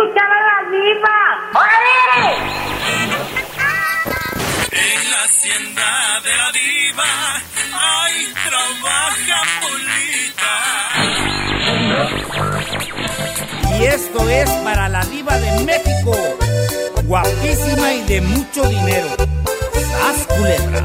Porque voy a escuchar a la diva. ¡Órale! En la hacienda de la diva, ay, trabaja Polita. Y esto es para la diva de México, guapísima y de mucho dinero. ¡Sas culebra!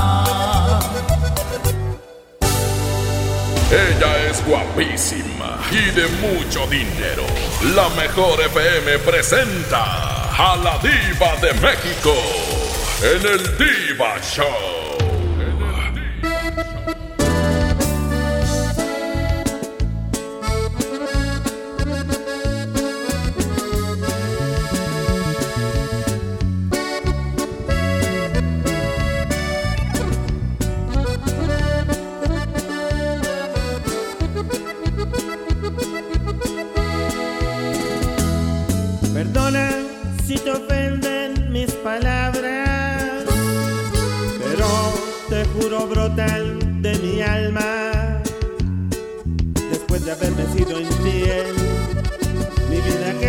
Ella es guapísima y de mucho dinero. La mejor FM presenta a la diva de México en el Diva Show.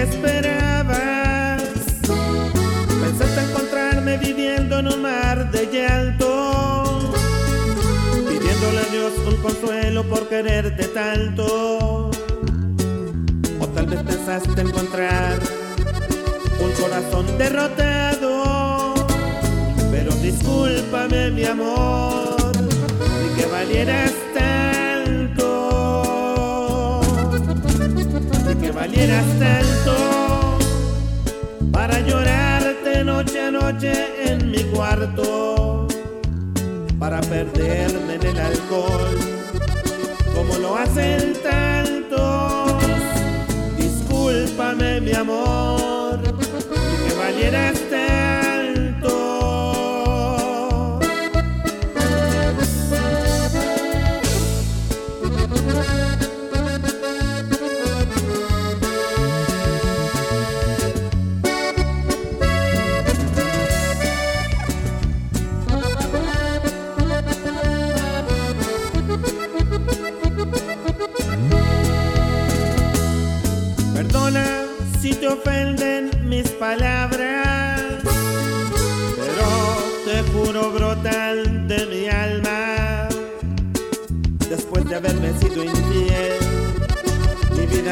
Esperabas. Pensaste encontrarme viviendo en un mar de llanto, pidiéndole a Dios un consuelo por quererte tanto. O tal vez pensaste encontrar un corazón derrotado. Pero discúlpame, mi amor, ni que valieras tanto para llorarte noche a noche en mi cuarto, para perderme en el alcohol, como lo hacen tantos. Discúlpame, mi amor, que valieras tanto.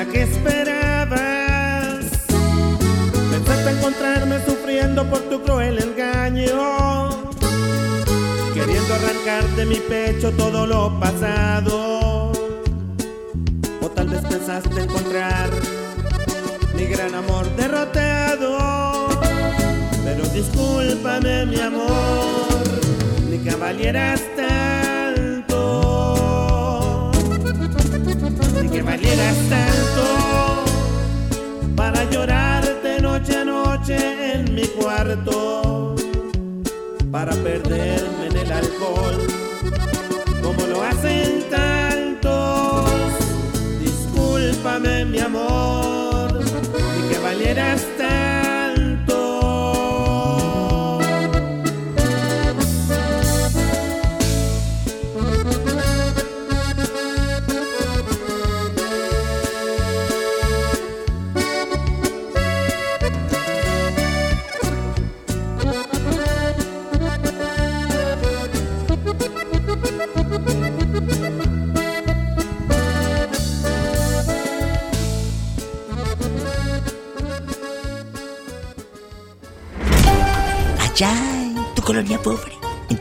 Que esperabas. Pensaste encontrarme sufriendo por tu cruel engaño, queriendo arrancar de mi pecho todo lo pasado. O tal vez pensaste encontrar mi gran amor derrotado. Pero discúlpame, mi amor, ni que valieras tanto, ni que valieras tanto para llorarte noche a noche en mi cuarto, para perderme en el alcohol, como lo hacen tantos. Discúlpame, mi amor, ni que valieras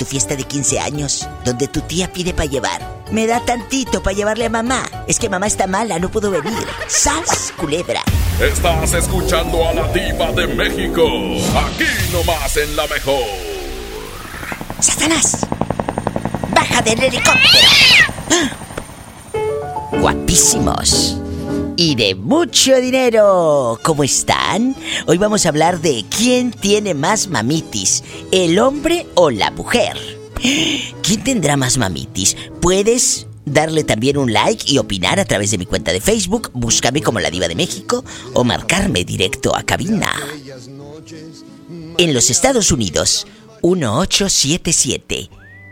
fiesta de 15 años, donde tu tía pide para llevar. Me da tantito para llevarle a mamá. Es que mamá está mala, no puedo venir. ¡Sas, culebra! Estás escuchando a la diva de México. Aquí nomás en la mejor. ¡Satanás! ¡Baja del helicóptero! ¡Ah! Guapísimos. Y de mucho dinero. ¿Cómo están? Hoy vamos a hablar de quién tiene más mamitis, el hombre o la mujer. ¿Quién tendrá más mamitis? Puedes darle también un like y opinar a través de mi cuenta de Facebook, búscame como la diva de México o marcarme directo a cabina. En los Estados Unidos, 1877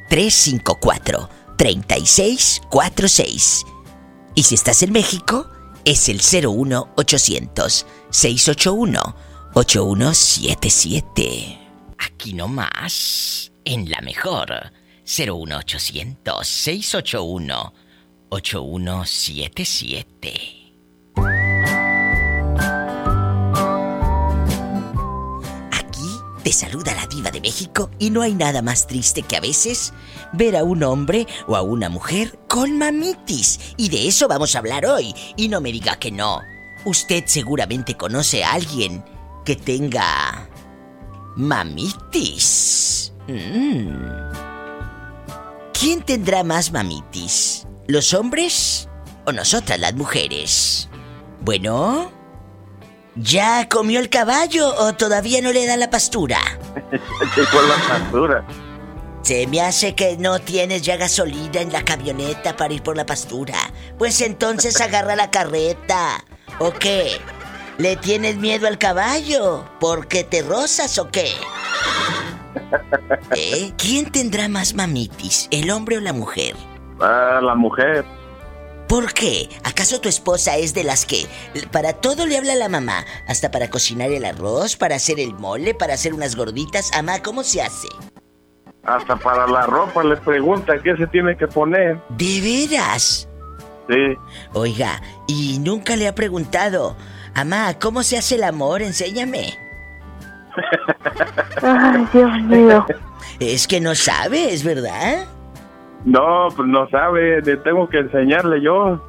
354 3646. Y si estás en México, es el 01800 681 8177. Aquí nomás, en la mejor. 01800 681 8177. Te saluda la diva de México y no hay nada más triste que a veces ver a un hombre o a una mujer con mamitis. Y de eso vamos a hablar hoy. Y no me diga que no. Usted seguramente conoce a alguien que tenga mamitis. Mm. ¿Quién tendrá más mamitis? ¿Los hombres o nosotras las mujeres? Bueno, ¿ya comió el caballo o todavía no le da la pastura? Llegó la pastura. Se me hace que no tienes ya gasolina en la camioneta para ir por la pastura. Pues entonces agarra la carreta. ¿O qué? ¿Le tienes miedo al caballo? ¿Porque te rozas o qué? ¿Eh? ¿Quién tendrá más mamitis, el hombre o la mujer? Ah, la mujer. ¿Por qué? ¿Acaso tu esposa es de las que para todo le habla a la mamá? Hasta para cocinar el arroz, para hacer el mole, para hacer unas gorditas. Amá, ¿cómo se hace? Hasta para la ropa les pregunta qué se tiene que poner. ¿De veras? Sí. Oiga, y nunca le ha preguntado, Amá, ¿cómo se hace el amor? Enséñame. Ay, Dios mío. Es que no sabes, ¿verdad? No, pues no sabe, le tengo que enseñarle yo.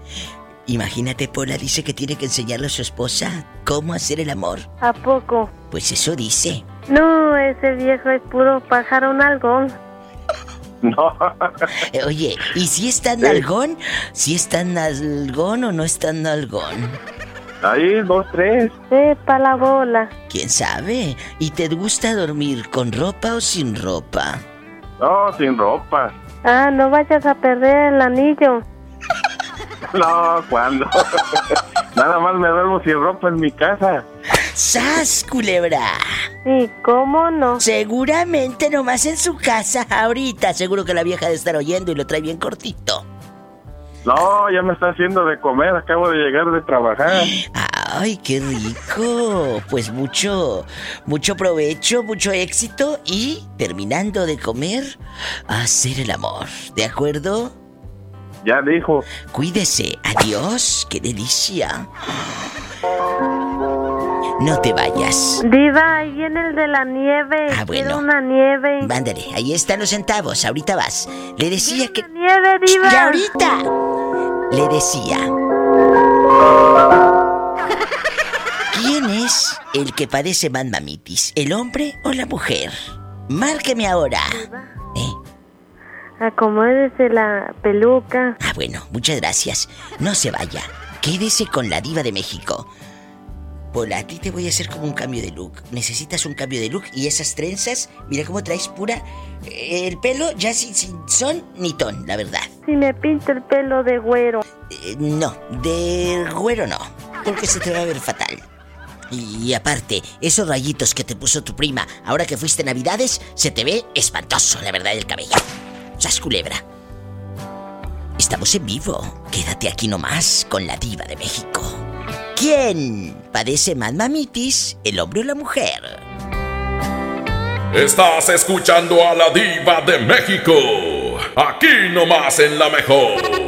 Imagínate, Pola dice que tiene que enseñarle a su esposa cómo hacer el amor. ¿A poco? Pues eso dice. No, ese viejo es puro pájaro nalgón. No. Eh, Oye, ¿y si es tan nalgón? ¿Si es tan nalgón o no es tan nalgón? Ahí, dos, tres. Sepa la bola. ¿Quién sabe? ¿Y te gusta dormir con ropa o sin ropa? No, sin ropa. Ah, no vayas a perder el anillo. No, ¿cuándo? Nada más me duermo sin ropa en mi casa. ¡Sas, culebra! Sí, ¿cómo no? Seguramente nomás en su casa ahorita. Seguro que la vieja debe estar oyendo y lo trae bien cortito. No, ya me está haciendo de comer, acabo de llegar de trabajar. ¡Ay, qué rico! Pues mucho, mucho provecho, mucho éxito y terminando de comer, hacer el amor. ¿De acuerdo? Ya dijo. Cuídese. Adiós. ¡Qué delicia! No te vayas. Diva, ahí viene el de la nieve. Ah, bueno. Quiero una nieve. Mándale, ahí están los centavos. Ahorita vas. Le decía que. Nieve, diva. ¡Ya ahorita! Le decía. ¿Quién es el que padece más mamitis? ¿El hombre o la mujer? Márqueme ahora. ¿Eh? Acomódese la peluca. Ah, bueno, muchas gracias. No se vaya. Quédese con la diva de México. Pola, a ti te voy a hacer como un cambio de look. Necesitas un cambio de look y esas trenzas, mira cómo traes pura... eh, El pelo ya sin, sin son ni ton, la verdad. Si me pinto el pelo de güero. Eh, no, de güero no, porque se te va a ver fatal. Y, aparte, esos rayitos que te puso tu prima ahora que fuiste Navidades, se te ve espantoso, la verdad, el cabello. Sas culebra. Estamos en vivo. Quédate aquí nomás con la diva de México. ¿Quién padece más mamitis, el hombre o la mujer? Estás escuchando a la diva de México. Aquí nomás en la mejor.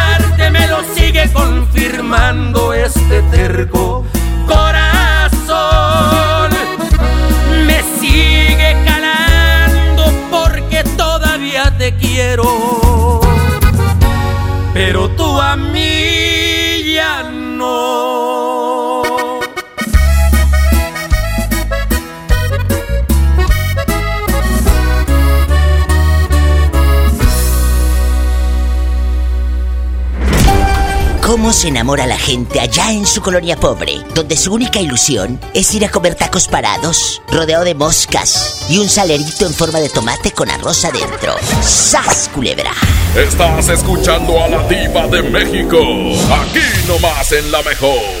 confirmando este terco corazón. Me sigue calando porque todavía te quiero. Pero tú a mí ¿Cómo se la gente allá en su colonia pobre, donde su única ilusión es ir a comer tacos parados, rodeado de moscas y un salerito en forma de tomate con arroz adentro? ¡Sas, culebra! Estás escuchando a la diva de México. Aquí nomás en la mejor.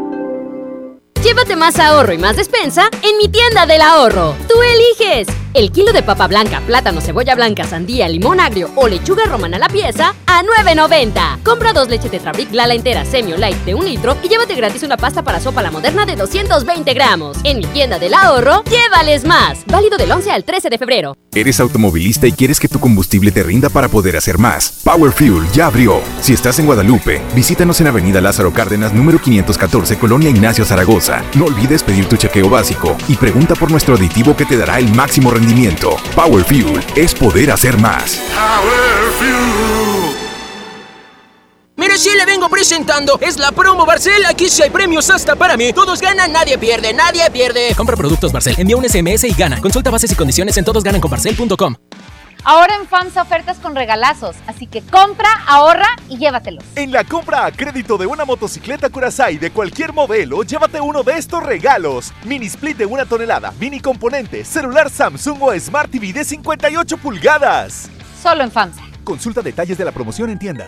Llévate más ahorro y más despensa en mi tienda del ahorro. Tú eliges. El kilo de papa blanca, plátano, cebolla blanca, sandía, limón agrio o lechuga romana a la pieza a 9.90. Compra dos leches Tetrabric Lala entera semi light de un litro y llévate gratis una pasta para sopa la moderna de 220 gramos. En mi tienda del ahorro, llévales más. Válido del 11 al 13 de febrero. Eres automovilista y quieres que tu combustible te rinda para poder hacer más. Power Fuel ya abrió. Si estás en Guadalupe, visítanos en Avenida Lázaro Cárdenas, número 514, Colonia Ignacio Zaragoza. No olvides pedir tu chequeo básico y pregunta por nuestro aditivo que te dará el máximo rendimiento. Power Fuel es poder hacer más. Power Fuel. Mire, si le vengo presentando, es la promo Barcel. Aquí sí hay premios hasta para mí. Todos ganan, nadie pierde, nadie pierde. Compra productos Barcel, envía un SMS y gana. Consulta bases y condiciones en todosgananconbarcel.com. Ahora en FAMSA ofertas con regalazos, así que compra, ahorra y llévatelos. En la compra a crédito de una motocicleta Curaçao de cualquier modelo, llévate uno de estos regalos. Mini split de una tonelada, mini componente, celular Samsung o Smart TV de 58 pulgadas. Solo en FAMSA. Consulta detalles de la promoción en tienda.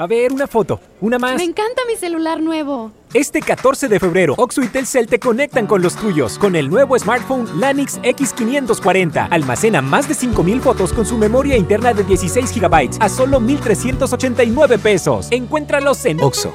A ver, una foto, una más. Me encanta mi celular nuevo. Este 14 de febrero, Oxo y Telcel te conectan con los tuyos con el nuevo smartphone Lanix X540. Almacena más de 5000 fotos con su memoria interna de 16 GB a solo 1389 pesos. Encuéntralos en Oxo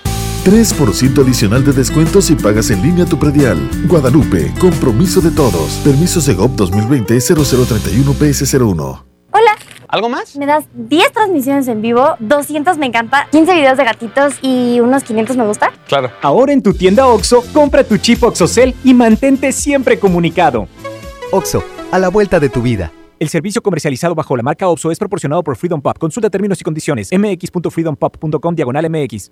3% adicional de descuento si pagas en línea tu predial. Guadalupe, compromiso de todos. Permiso Segov 2020-0031-PS01. Hola. ¿Algo más? Me das 10 transmisiones en vivo, 200 me encanta, 15 videos de gatitos y unos 500 me gusta. Claro. Ahora en tu tienda OXO, compra tu chip OXOCEL y mantente siempre comunicado. OXO, a la vuelta de tu vida. El servicio comercializado bajo la marca OXO es proporcionado por Freedom Pop. Consulta términos y condiciones. mx.freedompop.com diagonal mx.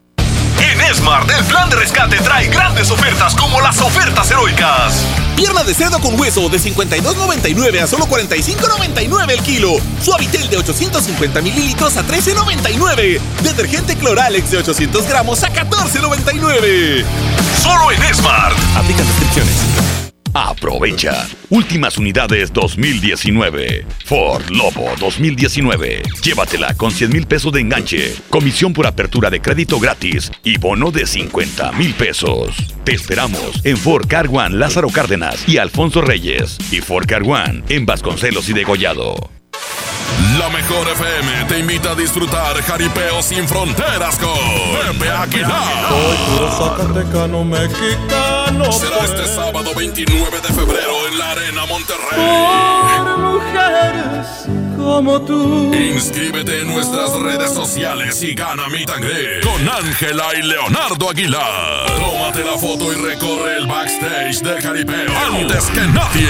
Smart, el plan de rescate trae grandes ofertas como las ofertas heroicas. Pierna de cerdo con hueso de 52.99 a solo 45.99 el kilo. Suavitel de 850 mililitros a 13.99. Detergente Cloralex de 800 gramos a 14.99. Solo en Smart. Aplica descripciones. Aprovecha. Últimas unidades 2019. Ford Lobo 2019. Llévatela con 100 mil pesos de enganche, comisión por apertura de crédito gratis y bono de 50 mil pesos. Te esperamos en Ford Car One Lázaro Cárdenas y Alfonso Reyes y Ford Car One en Vasconcelos y Degollado. La mejor FM te invita a disfrutar Jaripeo sin fronteras con Pepe Aguilar. Soy puro mexicano. Será este sábado 29 de febrero en la Arena Monterrey. Por mujeres como tú. Inscríbete en nuestras redes sociales y gana mi tangre con Ángela y Leonardo Aguilar. Tómate la foto y recorre el backstage del Jaripeo antes que nadie.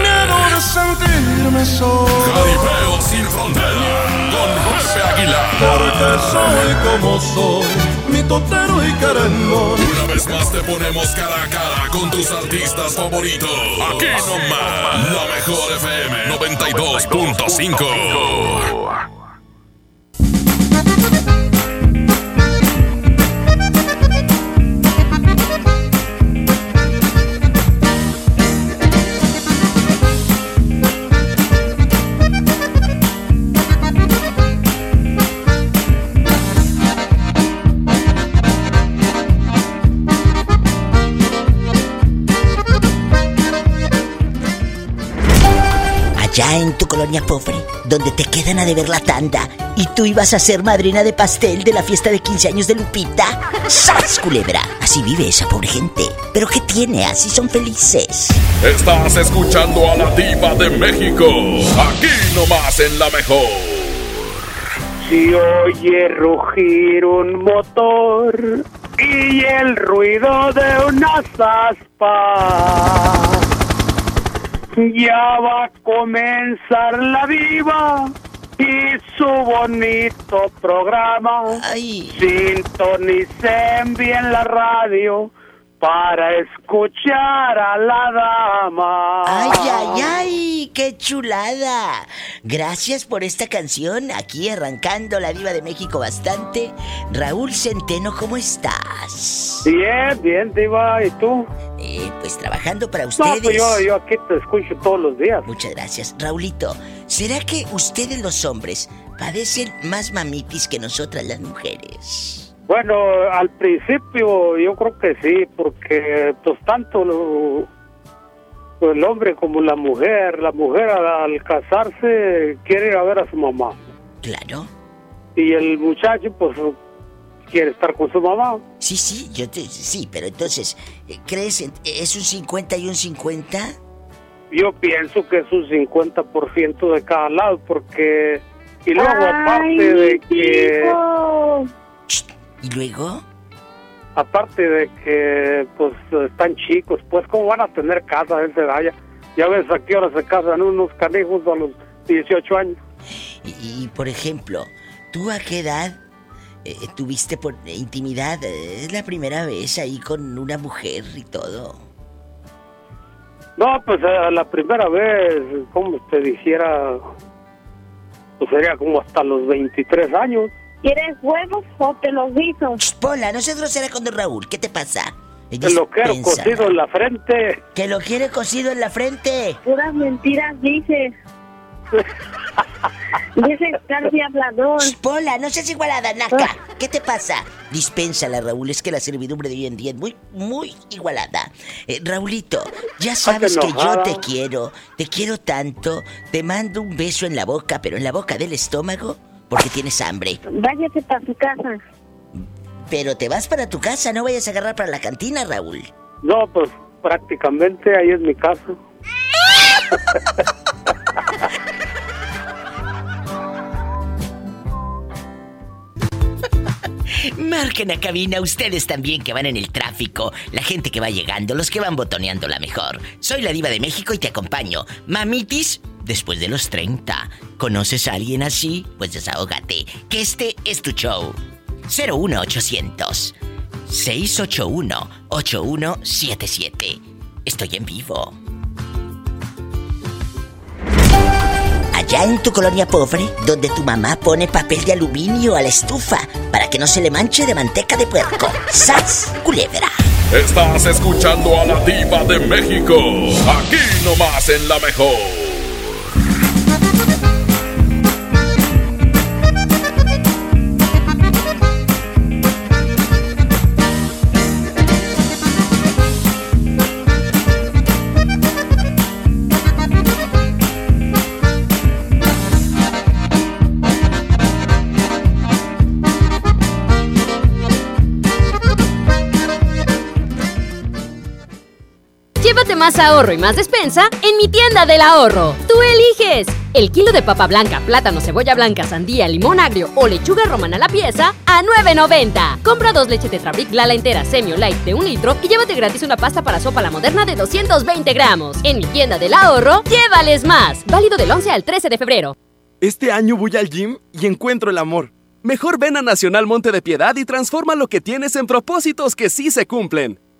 Miedo de sentirme solo. Jaripeo sin frontera con Pepe Aguilar. Porque soy como soy, mi totero y querendón. Una vez más te ponemos cara a cara con tus artistas favoritos. Aquí nomás, la mejor FM 92.5. colonia pobre, donde te quedan a deber la tanda y tú ibas a ser madrina de pastel de la fiesta de 15 años de Lupita. ¡Sas, culebra! Así vive esa pobre gente. ¿Pero qué tiene? Así son felices. Estás escuchando a la diva de México. Aquí nomás en la mejor. Si oye rugir un motor y el ruido de unas aspas, ya va a comenzar la diva y su bonito programa. Sintonicen bien la radio para escuchar a la dama. ¡Ay, ay, ay! ¡Qué chulada! Gracias por esta canción. Aquí arrancando la Diva de México bastante. Raúl Centeno, ¿cómo estás? Bien, bien, Diva. ¿Y tú? Eh, pues trabajando para No, ustedes. pues yo, yo aquí te escucho todos los días. Muchas gracias. Raulito, ¿será que ustedes los hombres padecen más mamitis que nosotras las mujeres? Bueno, al principio yo creo que sí, porque pues tanto lo- el hombre como la mujer, la mujer al, al casarse quiere ir a ver a su mamá. Claro. Y el muchacho pues quiere estar con su mamá. Sí, sí, yo te, sí, pero entonces, eh, ¿crees en- es un 50 y un 50? Yo pienso que es un 50% de cada lado, porque... Y luego aparte de que... hijo. ¿Y luego? Aparte de que pues están chicos, pues cómo van a tener casa a esa edad ya. Ya ves a qué hora se casan unos canijos a los 18 años. Y, y, por ejemplo, ¿tú a qué edad eh, tuviste por intimidad? Eh, Es la primera vez ahí con una mujer y todo. No, pues eh, la primera vez, como te dijera, pues sería como hasta los 23 años. ¿Quieres huevos o te los guiso? Pola, no seas grosera con don Raúl. ¿Qué te pasa? Que lo quiero cocido en la frente. Que lo quiere cocido en la frente. Puras mentiras dices. Dices casi hablador. Pola, no seas igualada, Naca. ¿Qué te pasa? Dispénsala, Raúl. Es que la servidumbre de hoy en día es muy, muy igualada. Eh, Raulito, ya sabes que yo te quiero. Te quiero tanto. Te mando un beso en la boca, pero en la boca del estómago, porque tienes hambre. Váyase para su casa. Pero te vas para tu casa, no vayas a agarrar para la cantina, Raúl. No, pues prácticamente ahí es mi casa. Marquen a cabina ustedes también que van en el tráfico, la gente que va llegando, los que van botoneando la mejor. Soy la diva de México y te acompaño. Mamitis, después de los 30. ¿Conoces a alguien así? Pues desahógate, que este es tu show. 01800 681 8177. Estoy en vivo. Allá en tu colonia pobre, donde tu mamá pone papel de aluminio a la estufa para que no se le manche de manteca de puerco. ¡Sas! Culebra. Estás escuchando a la diva de México. Aquí nomás en la mejor. Más ahorro y más despensa en mi tienda del ahorro. Tú eliges. El kilo de papa blanca, plátano, cebolla blanca, sandía, limón agrio o lechuga romana a la pieza a 9.90. Compra dos leches Tetrabric Lala entera semi o light de un litro y llévate gratis una pasta para sopa la moderna de 220 gramos. En mi tienda del ahorro, llévales más. Válido del 11 al 13 de febrero. Este año voy al gym y encuentro el amor. Mejor ven a Nacional Monte de Piedad y transforma lo que tienes en propósitos que sí se cumplen.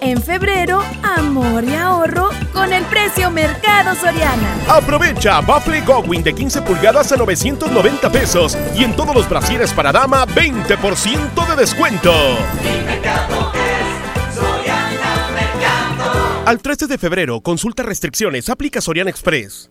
En febrero, amor y ahorro con el precio Mercado Soriana. Aprovecha Buffalo Gowin de 15 pulgadas a 990 pesos y en todos los brasieres para dama 20% de descuento. Al 13 de febrero, consulta restricciones, aplica Soriana Express.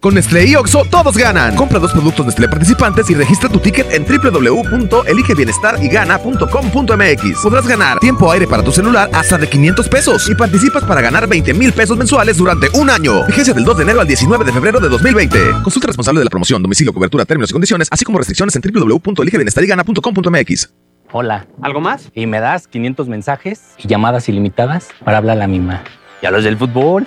Con Nestlé y Oxo, todos ganan. Compra dos productos Nestlé participantes y registra tu ticket en www.eligebienestarygana.com.mx. Podrás ganar tiempo aire para tu celular hasta de 500 pesos y participas para ganar 20 mil pesos mensuales durante un año. Vigencia del 2 de enero al 19 de febrero de 2020. Consulta responsable de la promoción, domicilio, cobertura, términos y condiciones, así como restricciones en www.eligebienestarygana.com.mx. Hola. ¿Algo más? Y me das 500 mensajes y llamadas ilimitadas para hablar a la misma. ¿Y a los del fútbol?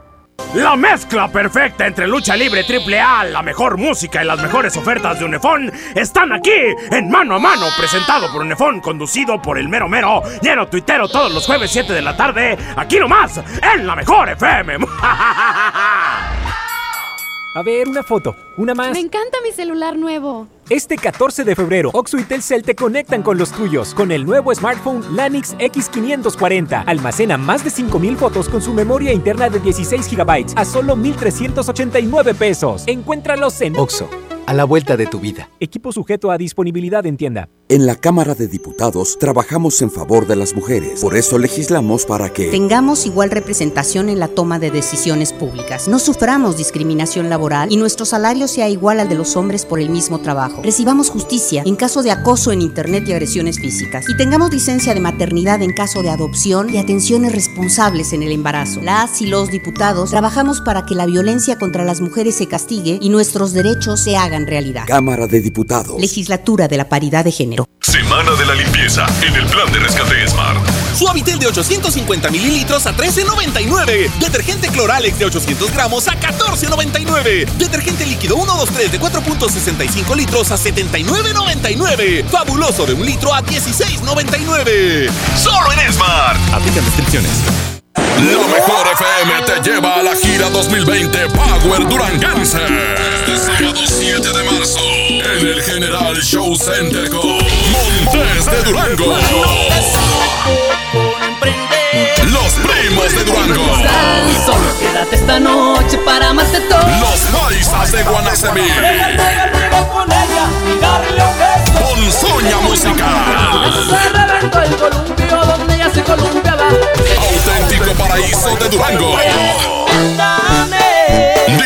La mezcla perfecta entre lucha libre triple A, la mejor música y las mejores ofertas de Unefón están aquí en Mano a Mano, presentado por Unefón, conducido por el mero mero, lleno tuitero todos los jueves 7 de la tarde, aquí nomás, en la mejor FM. A ver, una foto. Una más. Me encanta mi celular nuevo. Este 14 de febrero, Oxo y Telcel te conectan con los tuyos con el nuevo smartphone Lanix X540. Almacena más de 5000 fotos con su memoria interna de 16 GB a solo 1389 pesos. Encuéntralos en Oxo, a la vuelta de tu vida. Equipo sujeto a disponibilidad en tienda. En la Cámara de Diputados trabajamos en favor de las mujeres. Por eso legislamos para que tengamos igual representación en la toma de decisiones públicas. No suframos discriminación laboral y nuestro salario sea igual al de los hombres por el mismo trabajo. Recibamos justicia en caso de acoso en Internet y agresiones físicas. Y tengamos licencia de maternidad en caso de adopción y atenciones responsables en el embarazo. Las y los diputados trabajamos para que la violencia contra las mujeres se castigue y nuestros derechos se hagan realidad. Cámara de Diputados. Legislatura de la Paridad de Género. Semana de la limpieza en el plan de rescate Smart. Suavitel de 850 mililitros a 13.99. Detergente Cloralex de 800 gramos a 14.99. Detergente líquido 123 de 4.65 litros a 79.99. Fabuloso de un litro a 16.99. Solo en Smart. Aplican descripciones. La mejor FM te lleva a la gira 2020 Power Duranguense. Este sábado 7 de marzo en el General Show Center con Montes de Durango. Los primos de Durango. Solo quédate esta noche para amarte todo. Los paisas de Guanacemí. con ella y darle un beso. Ponzoña musical. Se reventó el columpio donde ella se columpiaba. Auténtico paraíso de Durango.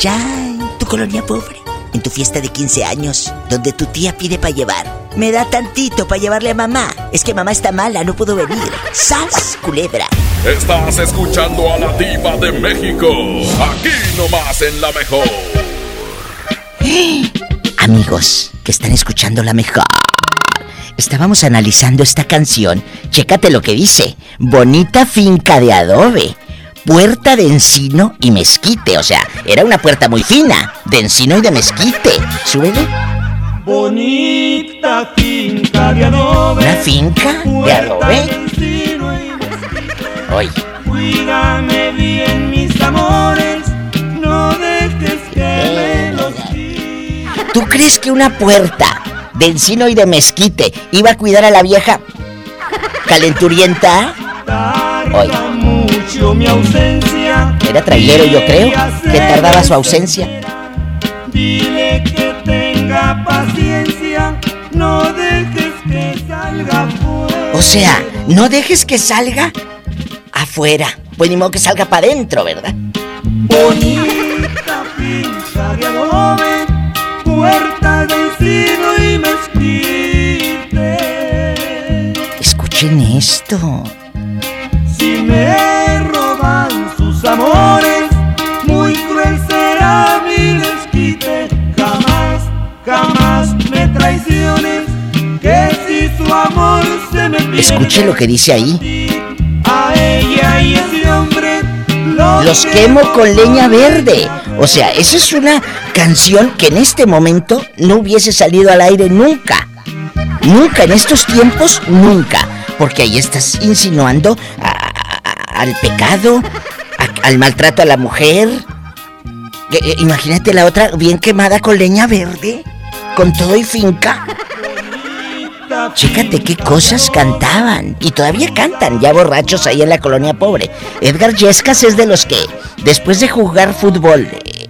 Allá en tu colonia pobre, en tu fiesta de 15 años, donde tu tía pide para llevar. Me da tantito para llevarle a mamá. Es que mamá está mala, no puedo venir. ¡Sas, culebra! Estás escuchando a la diva de México. Aquí nomás en la mejor. Amigos que están escuchando la mejor. Estábamos analizando esta canción. Chécate lo que dice. Bonita finca de adobe puerta de encino y mezquite. O sea, era una puerta muy fina, de encino y de mezquite. Súbele. Bonita finca de adobe. ¿Una finca de adobe? Hoy. Cuídame bien, mis amores. No dejes que eh, ¿Tú crees que una puerta de encino y de mezquite iba a cuidar a la vieja calenturienta? Hoy mucho mi ausencia. Era trailero, yo creo, que tardaba su ausencia. Dile que tenga paciencia, no dejes que salga fuera. O sea, no dejes que salga afuera. Pues ni modo que salga para adentro, ¿verdad? Bonita pinta de adobe, puerta de y mezquite. Escuchen esto. Si me Escuche lo que dice ahí. A ella y ese hombre Los quemo con leña verde. O sea, esa es una canción que en este momento no hubiese salido al aire nunca. Nunca, en estos tiempos, nunca. Porque ahí estás insinuando a- a- al pecado, al maltrato a la mujer. Eh, eh, Imagínate la otra bien quemada con leña verde, con todo y finca. Chécate qué cosas cantaban. Y todavía cantan, ya borrachos ahí en la colonia pobre. Edgar Yescas es de los que, después de jugar fútbol, eh,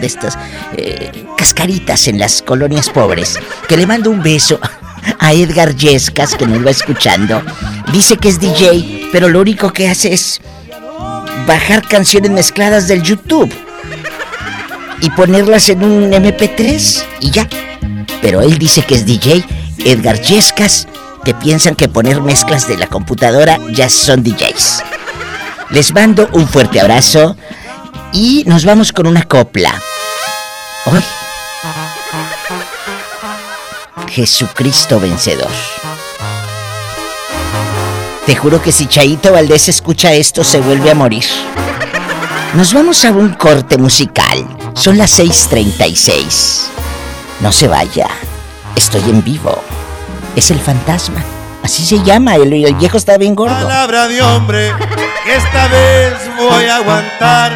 de estas eh, cascaritas en las colonias pobres, que le mando un beso a Edgar Yescas, que nos va escuchando. Dice que es DJ, pero lo único que hace es bajar canciones mezcladas del YouTube y ponerlas en un MP3 y ya. Pero él dice que es DJ, Edgar Yescas, que piensan que poner mezclas de la computadora ya son DJs. Les mando un fuerte abrazo y nos vamos con una copla. Hoy, Jesucristo vencedor. Te juro que si Chaito Valdés escucha esto se vuelve a morir. Nos vamos a un corte musical. Son las 6:36. No se vaya. Estoy en vivo. Es el fantasma. Así se llama. El, el viejo está bien gordo. Palabra de hombre, esta vez voy a aguantar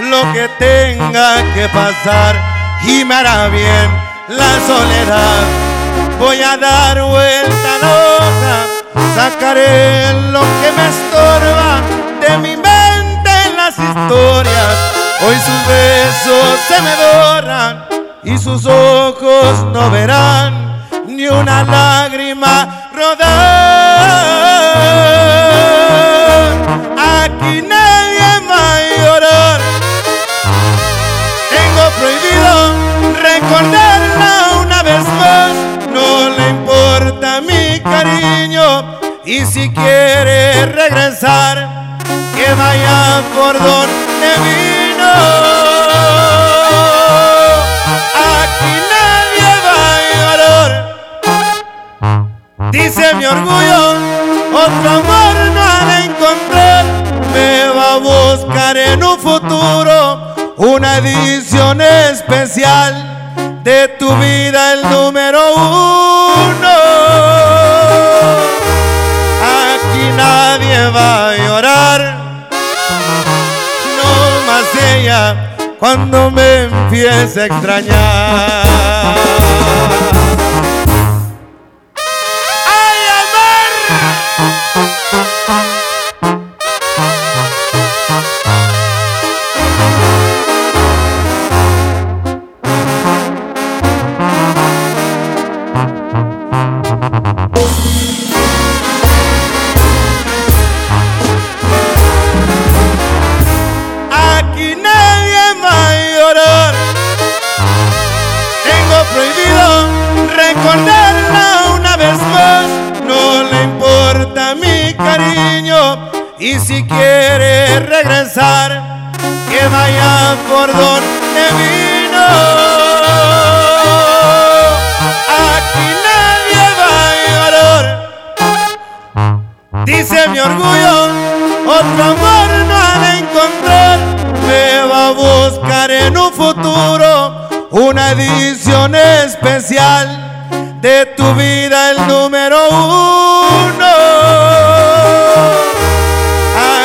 lo que tenga que pasar y me hará bien la soledad. Voy a dar vuelta a la hoja, sacaré lo que me estorba de mi mente en las historias. Hoy sus besos se me borran y sus ojos no verán ni una lágrima rodar. Aquí nadie va a llorar. Tengo prohibido recordarla una vez más. No le importa mi cariño. Y si quiere regresar, que vaya por donde Dice mi orgullo, otro amor no encontrar. Me va a buscar en un futuro una edición especial de tu vida, el número uno. Aquí nadie va a llorar, no más ella cuando me empiece a extrañar. Aquí tu vida, el número uno.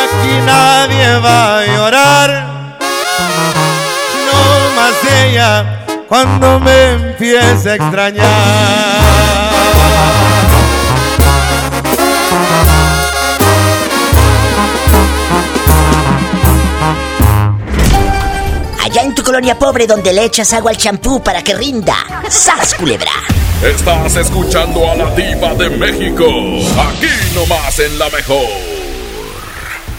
Aquí nadie va a llorar, no más ella cuando me empiece a extrañar. Allá en tu colonia pobre donde le echas agua al champú para que rinda. ¡Sas, culebra! Estás escuchando a la diva de México. Aquí nomás en la mejor.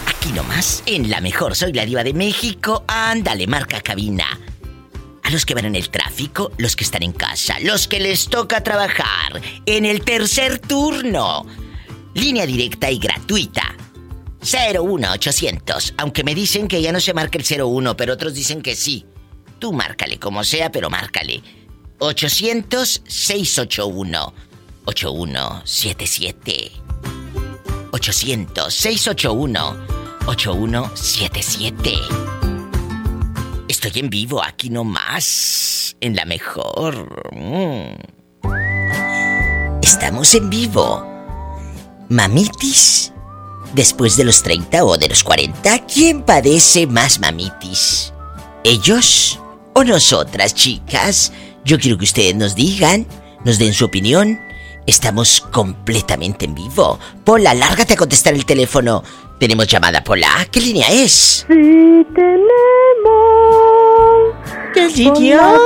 Aquí nomás, en la mejor. Soy la diva de México. Ándale, marca cabina. A los que van en el tráfico, los que están en casa, los que les toca trabajar en el tercer turno. Línea directa y gratuita. 01800. Aunque me dicen que ya no se marca el 01, pero otros dicen que sí. Tú márcale como sea, pero márcale. 800-681-8177. 800-681-8177. Estoy en vivo aquí nomás, en la mejor. Mm. Estamos en vivo. Mamitis, después de los 30 o de los 40, ¿quién padece más mamitis? ¿Ellos o nosotras, chicas? Yo quiero que ustedes nos digan, nos den su opinión. Estamos completamente en vivo. Pola, lárgate a contestar el teléfono. Tenemos llamada, Pola. ¿Qué línea es? Sí tenemos. ¿Qué línea?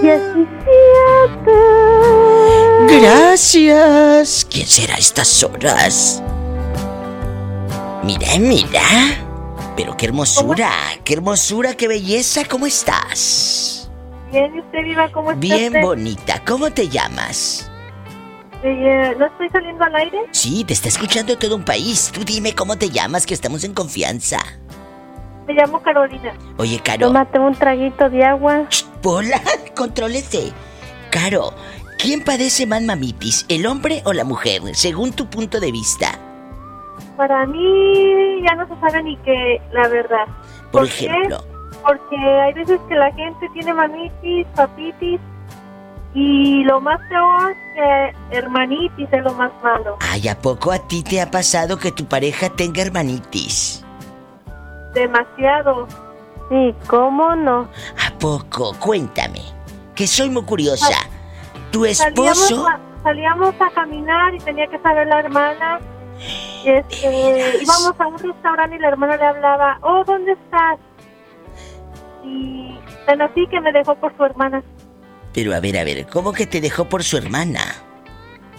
17. Gracias. ¿Quién será a estas horas? Mira, mira. Pero qué hermosura, qué hermosura, qué belleza. ¿Cómo estás? Bien, ¿y usted viva cómo está? Bien usted? bonita. ¿Cómo te llamas? Eh, ¿No estoy saliendo al aire? Sí, te está escuchando todo un país. Tú dime cómo te llamas, que estamos en confianza. Me llamo Carolina. Oye, Caro. Tómate un traguito de agua. Pola, contrólese. Caro, ¿quién padece más mamitis, el hombre o la mujer, según tu punto de vista? Para mí ya no se sabe ni qué, la verdad. Por ejemplo. Porque hay veces que la gente tiene mamitis, papitis y lo más peor que hermanitis es lo más malo. Ay, ¿a poco a ti te ha pasado que tu pareja tenga hermanitis? Demasiado. Sí, ¿cómo no? ¿A poco? Cuéntame. Que soy muy curiosa. ¿Tu Salíamos esposo? a, salíamos a caminar y tenía que saber la hermana. Este, íbamos a un restaurante y la hermana le hablaba, oh, ¿dónde estás? Y tan así que me dejó por su hermana. Pero a ver, a ver, ¿cómo que te dejó por su hermana?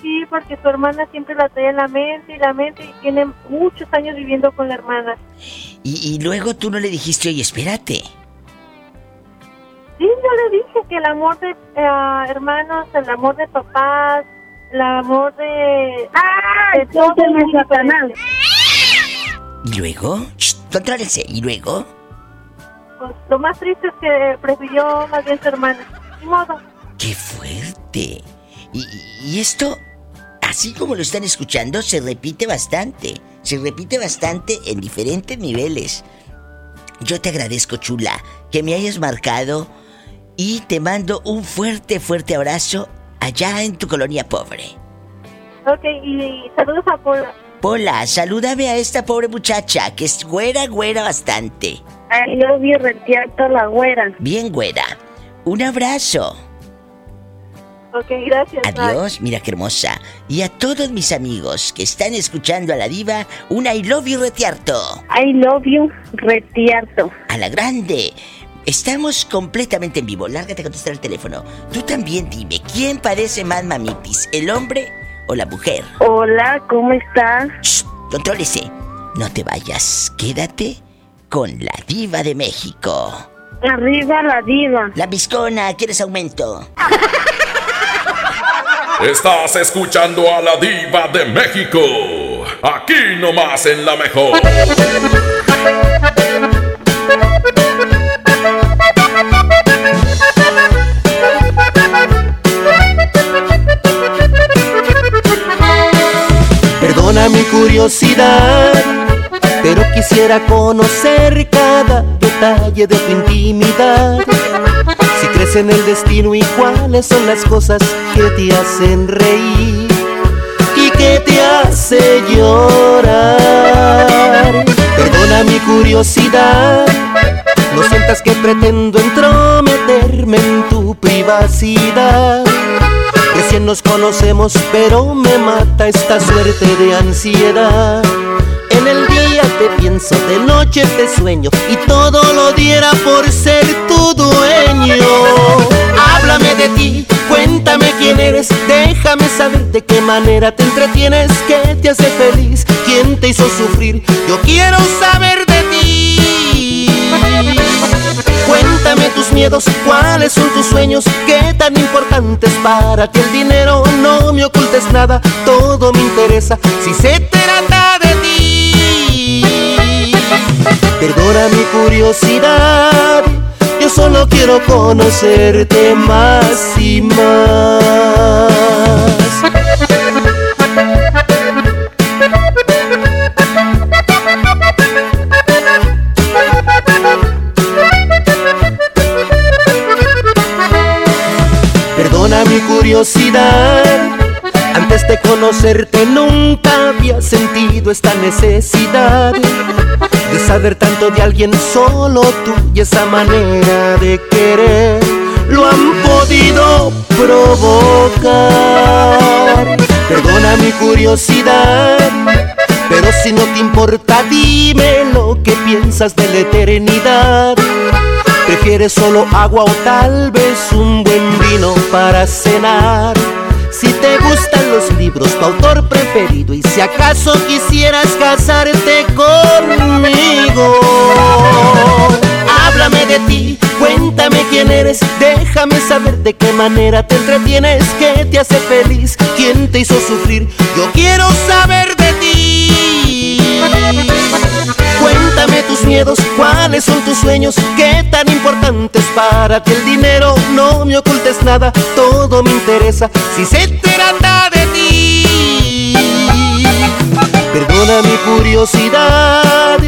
Sí, porque su hermana siempre la traía en la mente y la mente y tiene muchos años viviendo con la hermana. Y, y luego tú no le dijiste, oye, espérate. Sí, yo le dije que el amor de eh, hermanos, el amor de papás, el amor de... ¡Ah! De todo es. ¿Y luego? Shh. ¿Y luego? Pues, lo más triste es que prefirió más bien su hermana. Ni modo. ¡Qué fuerte! Y, y- y esto, así como lo están escuchando, se repite bastante. Se repite bastante en diferentes niveles. Yo te agradezco, chula, que me hayas marcado y te mando un fuerte, fuerte abrazo allá en tu colonia pobre. Ok, y saludos a Pola. Pola, salúdame a esta pobre muchacha que es güera, güera bastante. Ay, yo vi retiarto la güera. Bien güera. Un abrazo. Ok, gracias. bye. Adiós, mira qué hermosa. Y a todos mis amigos que están escuchando a la diva, un I love you retiarto. I love you, retiarto. A la grande. Estamos completamente en vivo. Lárgate a contestar el teléfono. Tú también dime, ¿quién padece más mamitis, el hombre o la mujer? Hola, ¿cómo estás? Shh, contrólese. No te vayas. Quédate con la diva de México. Arriba la diva. La viscona, ¿quieres aumento? Estás escuchando a la diva de México. Aquí nomás en la mejor. Mi curiosidad, pero quisiera conocer cada detalle de tu intimidad. Si crees en el destino y cuáles son las cosas que te hacen reír y que te hace llorar. Perdona mi curiosidad, no sientas que pretendo entrometerme meterme en tu privacidad. Recién nos conocemos, pero me mata esta suerte de ansiedad. En el día te pienso, de noche te sueño y todo lo diera por ser tu dueño. Háblame de ti, cuéntame quién eres, déjame saber de qué manera te entretienes, qué te hace feliz, quién te hizo sufrir. Yo quiero saber de ti. Cuáles son tus sueños, qué tan importantes para ti el dinero. No me ocultes nada, todo me interesa. Si se trata de ti, perdona mi curiosidad. Yo solo quiero conocerte más y más. Mi curiosidad. Antes de conocerte nunca había sentido esta necesidad de saber tanto de alguien solo tú y esa manera de querer lo han podido provocar. Perdona mi curiosidad, pero si no te importa dime lo que piensas de la eternidad. ¿Prefieres solo agua o tal vez un buen vino para cenar? Si te gustan los libros, tu autor preferido y si acaso quisieras casarte conmigo. Háblame de ti, cuéntame quién eres, déjame saber de qué manera te entretienes, qué te hace feliz, quién te hizo sufrir. Yo quiero saber de ti. Miedos, cuáles son tus sueños, qué tan importantes para ti el dinero. No me ocultes nada, todo me interesa. Si se trata de ti, perdona mi curiosidad.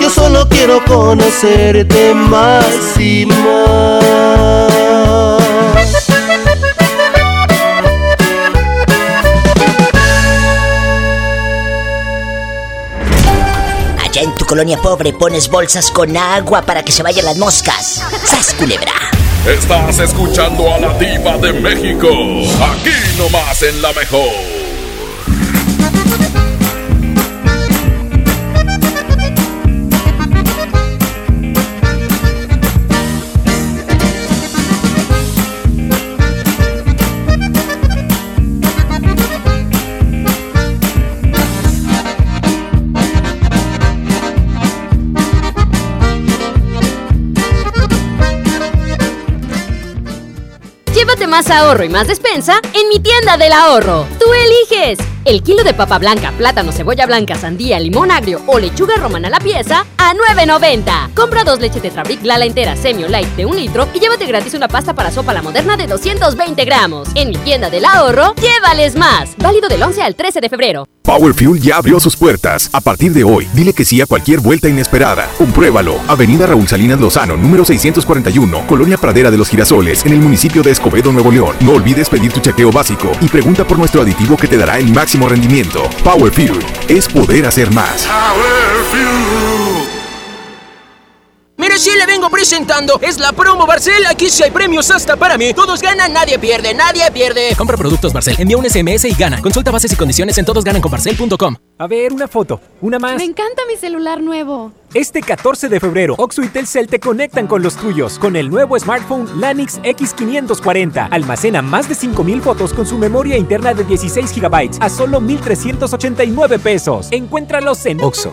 Yo solo quiero conocerte más y más. Colonia pobre pones bolsas con agua para que se vayan las moscas. ¡Sas, culebra! Estás escuchando a la diva de México. Aquí nomás en la mejor. Más ahorro y más despensa en mi tienda del ahorro. Tú eliges. El kilo de papa blanca, plátano, cebolla blanca, sandía, limón agrio o lechuga romana a la pieza a 9.90. Compra dos leches Tetrabric Lala entera semi o light de un litro y llévate gratis una pasta para sopa la moderna de 220 gramos. En mi tienda del ahorro, llévales más. Válido del 11 al 13 de febrero. Power Fuel ya abrió sus puertas. A partir de hoy, dile que sí a cualquier vuelta inesperada. Compruébalo. Avenida Raúl Salinas Lozano, número 641, Colonia Pradera de los Girasoles, en el municipio de Escobedo, Nuevo León. No olvides pedir tu chequeo básico y pregunta por nuestro aditivo que te dará el máximo rendimiento. Power Fuel es poder hacer más. Mire, sí le vengo presentando. Es la promo Barcel. Aquí sí hay premios hasta para mí. Todos ganan, nadie pierde, nadie pierde. Compra productos Barcel, envía un SMS y gana. Consulta bases y condiciones en todosgananconbarcel.com. A ver, una foto, una más. Me encanta mi celular nuevo. Este 14 de febrero, Oxo y Telcel te conectan con los tuyos con el nuevo smartphone Lanix X540. Almacena más de 5000 fotos con su memoria interna de 16 GB a solo 1389 pesos. Encuéntralos en Oxo,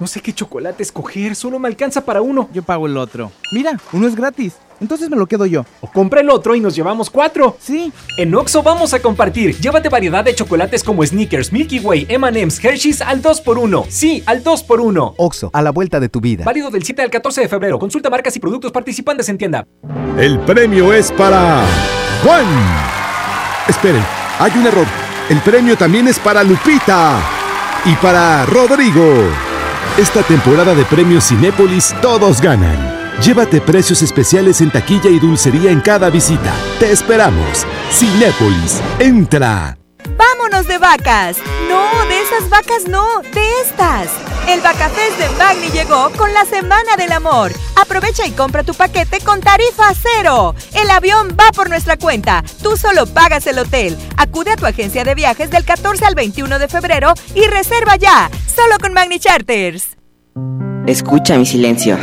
No sé qué chocolate escoger, solo me alcanza para uno. Yo pago el otro. Mira, uno es gratis. Entonces me lo quedo yo. O compra el otro y nos llevamos cuatro. Sí. En Oxo vamos a compartir. Llévate variedad de chocolates como Snickers, Milky Way, M&M's, Hershey's al 2x1. Sí, al 2x1. Oxo, a la vuelta de tu vida. Válido del 7 al 14 de febrero. Consulta marcas y productos participantes en tienda. El premio es para Juan. Esperen, hay un error. El premio también es para Lupita y para Rodrigo. Esta temporada de premios Cinépolis todos ganan. Llévate precios especiales en taquilla y dulcería en cada visita. Te esperamos. Cinépolis, entra. ¡Vámonos de vacas! No, de esas vacas no, de estas. El Vacafest de Magni llegó con la Semana del Amor. Aprovecha y compra tu paquete con tarifa cero. El avión va por nuestra cuenta. Tú solo pagas el hotel. Acude a tu agencia de viajes del 14 al 21 de febrero y reserva ya. Solo con Magni Charters. Escucha mi silencio.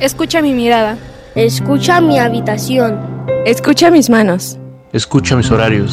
Escucha mi mirada. Escucha mi habitación. Escucha mis manos. Escucha mis horarios.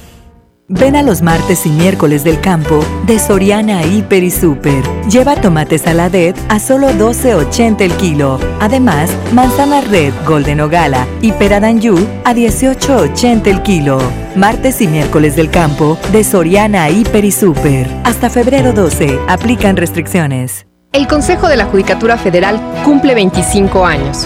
Ven a los martes y miércoles del campo de Soriana Hiper y Super. Lleva tomate saladet a solo 12.80 el kilo. Además, manzana red Golden Ogala y pera Danju a 18.80 el kilo. Martes y miércoles del campo de Soriana Hiper y Super. Hasta febrero 12. Aplican restricciones. El Consejo de la Judicatura Federal cumple 25 años.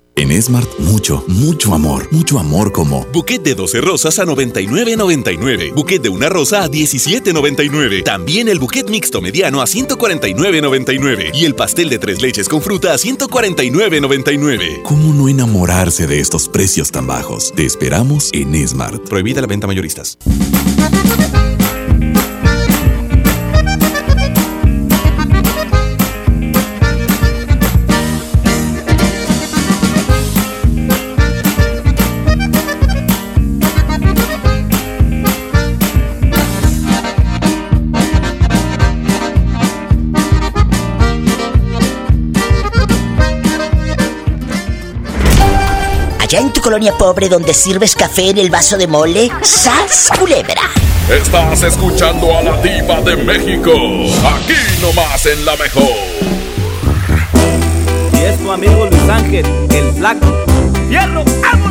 En Smart, mucho, mucho amor. Mucho amor como. Buquet de 12 rosas a 99.99. Buquet de una rosa a 17.99. También el buquet mixto mediano a 149.99. Y el pastel de tres leches con fruta a 149.99. ¿Cómo no enamorarse de estos precios tan bajos? Te esperamos en Smart. Prohibida la venta mayoristas. Tu colonia pobre donde sirves café en el vaso de mole, ¡sas culebra! Estás escuchando a la diva de México, aquí nomás en la mejor. Y es tu amigo Luis Ángel, el flaco. ¡Fierro! ¡Vámonos,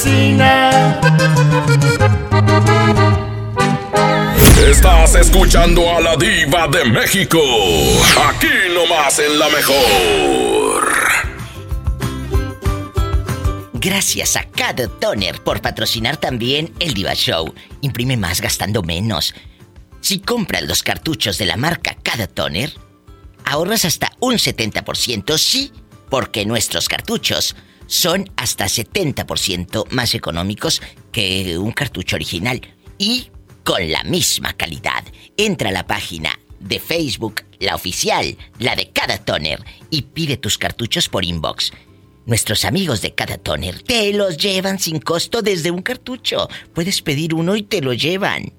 Vecina. Estás escuchando a la diva de México. Aquí nomás en la mejor. Gracias a Cad Toner por patrocinar también el Diva Show. Imprime más gastando menos. Si compras los cartuchos de la marca Cad Toner, ahorras hasta un 70%, sí, porque nuestros cartuchos son hasta 70% más económicos que un cartucho original. Y con la misma calidad. Entra a la página de Facebook, la oficial, la de cada toner, y pide tus cartuchos por inbox. Nuestros amigos de cada toner te los llevan sin costo desde un cartucho. Puedes pedir uno y te lo llevan.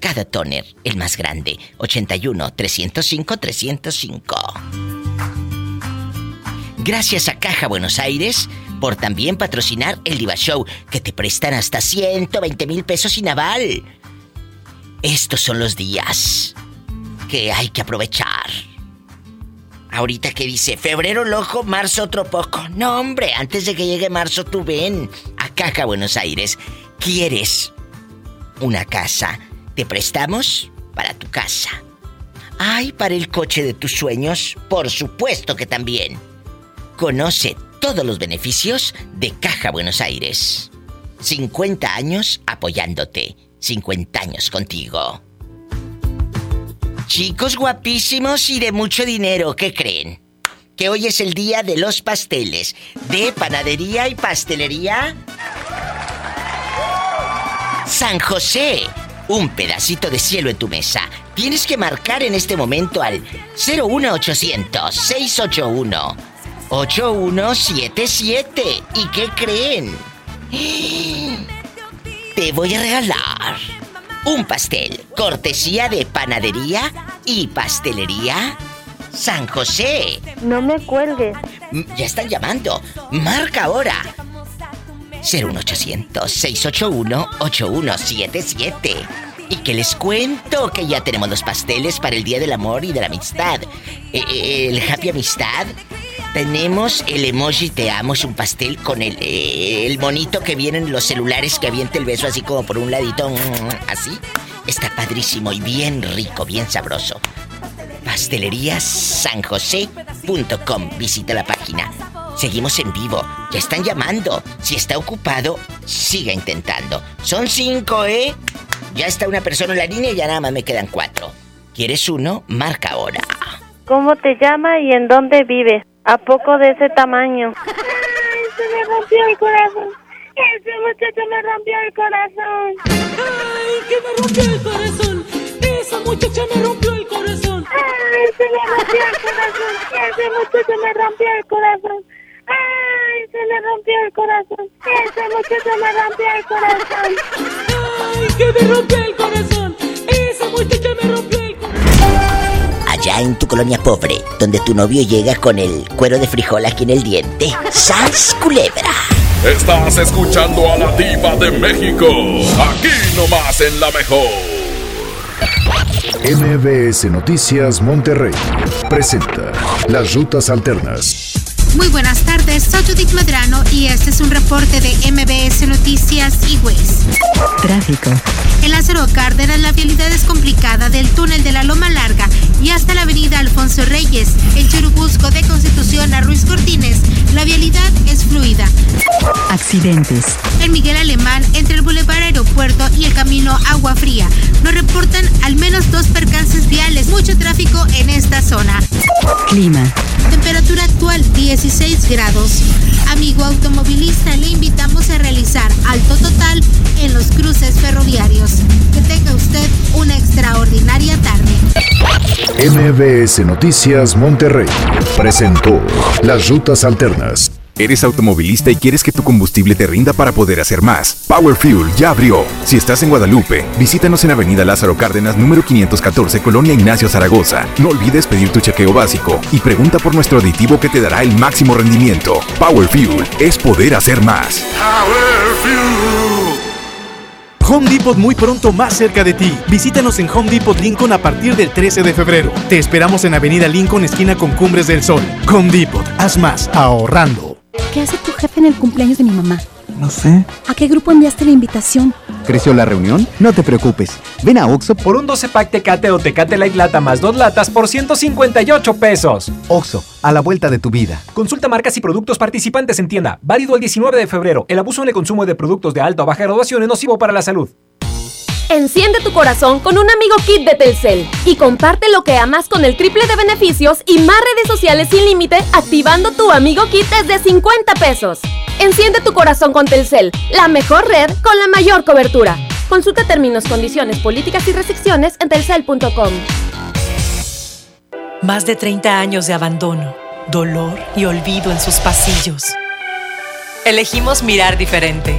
Cada toner, el más grande, 81 305 305. Gracias a Caja Buenos Aires por también patrocinar el Diva Show, que te prestan hasta 120 mil pesos sin aval. Estos son los días que hay que aprovechar. Ahorita que dice febrero loco, marzo otro poco. No, hombre, antes de que llegue marzo tú ven a Caja Buenos Aires. ¿Quieres una casa? ¿Te prestamos para tu casa? Ay, para el coche de tus sueños, por supuesto que también. Conoce todos los beneficios de Caja Buenos Aires. 50 años apoyándote. 50 años contigo. Chicos guapísimos y de mucho dinero, ¿qué creen? Que hoy es el día de los pasteles, de panadería y pastelería. San José, un pedacito de cielo en tu mesa. Tienes que marcar en este momento al 01800 681 8177. ¿Y qué creen? Te voy a regalar un pastel, cortesía de panadería y pastelería San José. No me cuelgues. Ya están llamando. Marca ahora. 01800-681-8177. Y que les cuento que ya tenemos los pasteles para el Día del Amor y de la Amistad. Eh, eh, el Happy Amistad tenemos el emoji te amo, es un pastel con el, eh, el monito que viene en los celulares que avienta el beso así como por un ladito, mm, así. Está padrísimo y bien rico, bien sabroso. Pasteleriasanjose.com. Visita la página. Seguimos en vivo. Ya están llamando. Si está ocupado, siga intentando. Son cinco, ¿eh? Ya está una persona en la línea y ya nada más me quedan cuatro. ¿Quieres uno? Marca ahora. ¿Cómo te llama y en dónde vives? ¿A poco de ese tamaño? Ay, se me rompió el corazón. Ese muchacho me rompió el corazón. Ay, que me rompió el corazón. Esa muchacha me rompió el corazón. Ay, se me rompió el corazón. Ese muchacho me rompió el corazón. Ay, se me rompió el corazón. Ese muchacho me rompió el corazón. Ay, que me rompió el corazón. Esa muchacha Allá en tu colonia pobre, donde tu novio llega con el cuero de frijol aquí en el diente. ¡Sas culebra! Estás escuchando a la diva de México. Aquí nomás en la mejor. MBS Noticias Monterrey presenta Las Rutas Alternas. Muy buenas tardes, soy Judith Medrano y este es un reporte de MBS Noticias y West. Tráfico. En Lázaro Cárdenas la vialidad es complicada del túnel de la Loma Larga y hasta la avenida Alfonso Reyes. En Churubusco de Constitución a Ruiz Cortines la vialidad es fluida. Accidentes. En Miguel Alemán, entre el Boulevard Aeropuerto y el Camino Agua Fría, nos reportan al menos dos percances viales, mucho tráfico en esta zona. Clima. Temperatura actual 16 grados. Amigo automovilista, le invitamos a realizar alto total en los cruces ferroviarios. Que tenga usted una extraordinaria tarde. MBS Noticias Monterrey presentó Las Rutas Alternas. ¿Eres automovilista y quieres que tu combustible te rinda para poder hacer más? Power Fuel ya abrió. Si estás en Guadalupe, visítanos en Avenida Lázaro Cárdenas, número 514, Colonia Ignacio Zaragoza. No olvides pedir tu chequeo básico y pregunta por nuestro aditivo que te dará el máximo rendimiento. Power Fuel es poder hacer más. Power Fuel. Home Depot muy pronto más cerca de ti. Visítanos en Home Depot Lincoln a partir del 13 de febrero. Te esperamos en Avenida Lincoln, esquina con Cumbres del Sol. Home Depot, haz más, ahorrando. ¿Qué hace tu jefe en el cumpleaños de mi mamá? No sé. ¿A qué grupo enviaste la invitación? ¿Creció la reunión? No te preocupes. Ven a Oxo por un 12 pack Tecate o Tecate Light Lata más dos latas por 158 pesos. Oxo, a la vuelta de tu vida. Consulta marcas y productos participantes en tienda. Válido el 19 de febrero. El abuso en el consumo de productos de alta o baja graduación es nocivo para la salud. Enciende tu corazón con un amigo kit de Telcel y comparte lo que amas con el triple de beneficios y más redes sociales sin límite activando tu amigo kit desde 50 pesos. Enciende tu corazón con Telcel, la mejor red con la mayor cobertura. Consulta términos, condiciones, políticas y restricciones en telcel.com. Más de 30 años de abandono, dolor y olvido en sus pasillos. Elegimos mirar diferente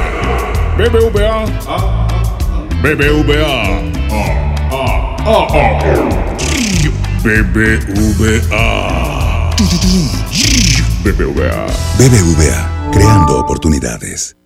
BBVA. BBVA. BBVA. BBVA. BBVA, creando oportunidades.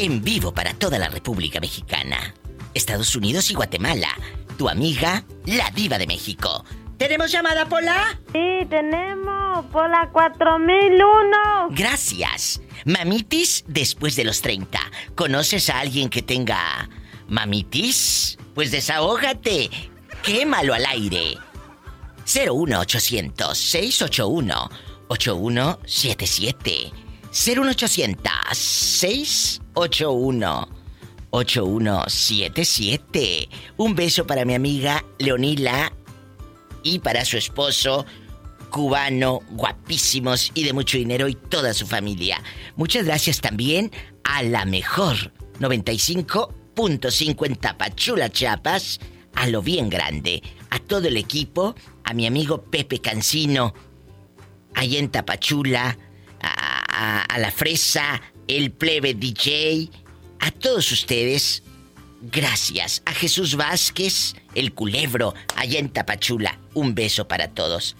En vivo para toda la República Mexicana, Estados Unidos y Guatemala. Tu amiga, la diva de México. ¿Tenemos llamada, Pola? Sí, tenemos Pola 4001. Gracias. Mamitis después de los 30. ¿Conoces a alguien que tenga mamitis? Pues desahógate. Quémalo al aire. 01800 681 8177 01800 681 8177 Un beso para mi amiga Leonila y para su esposo cubano, guapísimos y de mucho dinero y toda su familia. Muchas gracias también a la mejor 95.5 en Tapachula, Chiapas, a lo bien grande, a todo el equipo, a mi amigo Pepe Cancino, allá en Tapachula, a, la Fresa, el plebe DJ, a todos ustedes, gracias. A Jesús Vázquez, el culebro, allá en Tapachula, un beso para todos.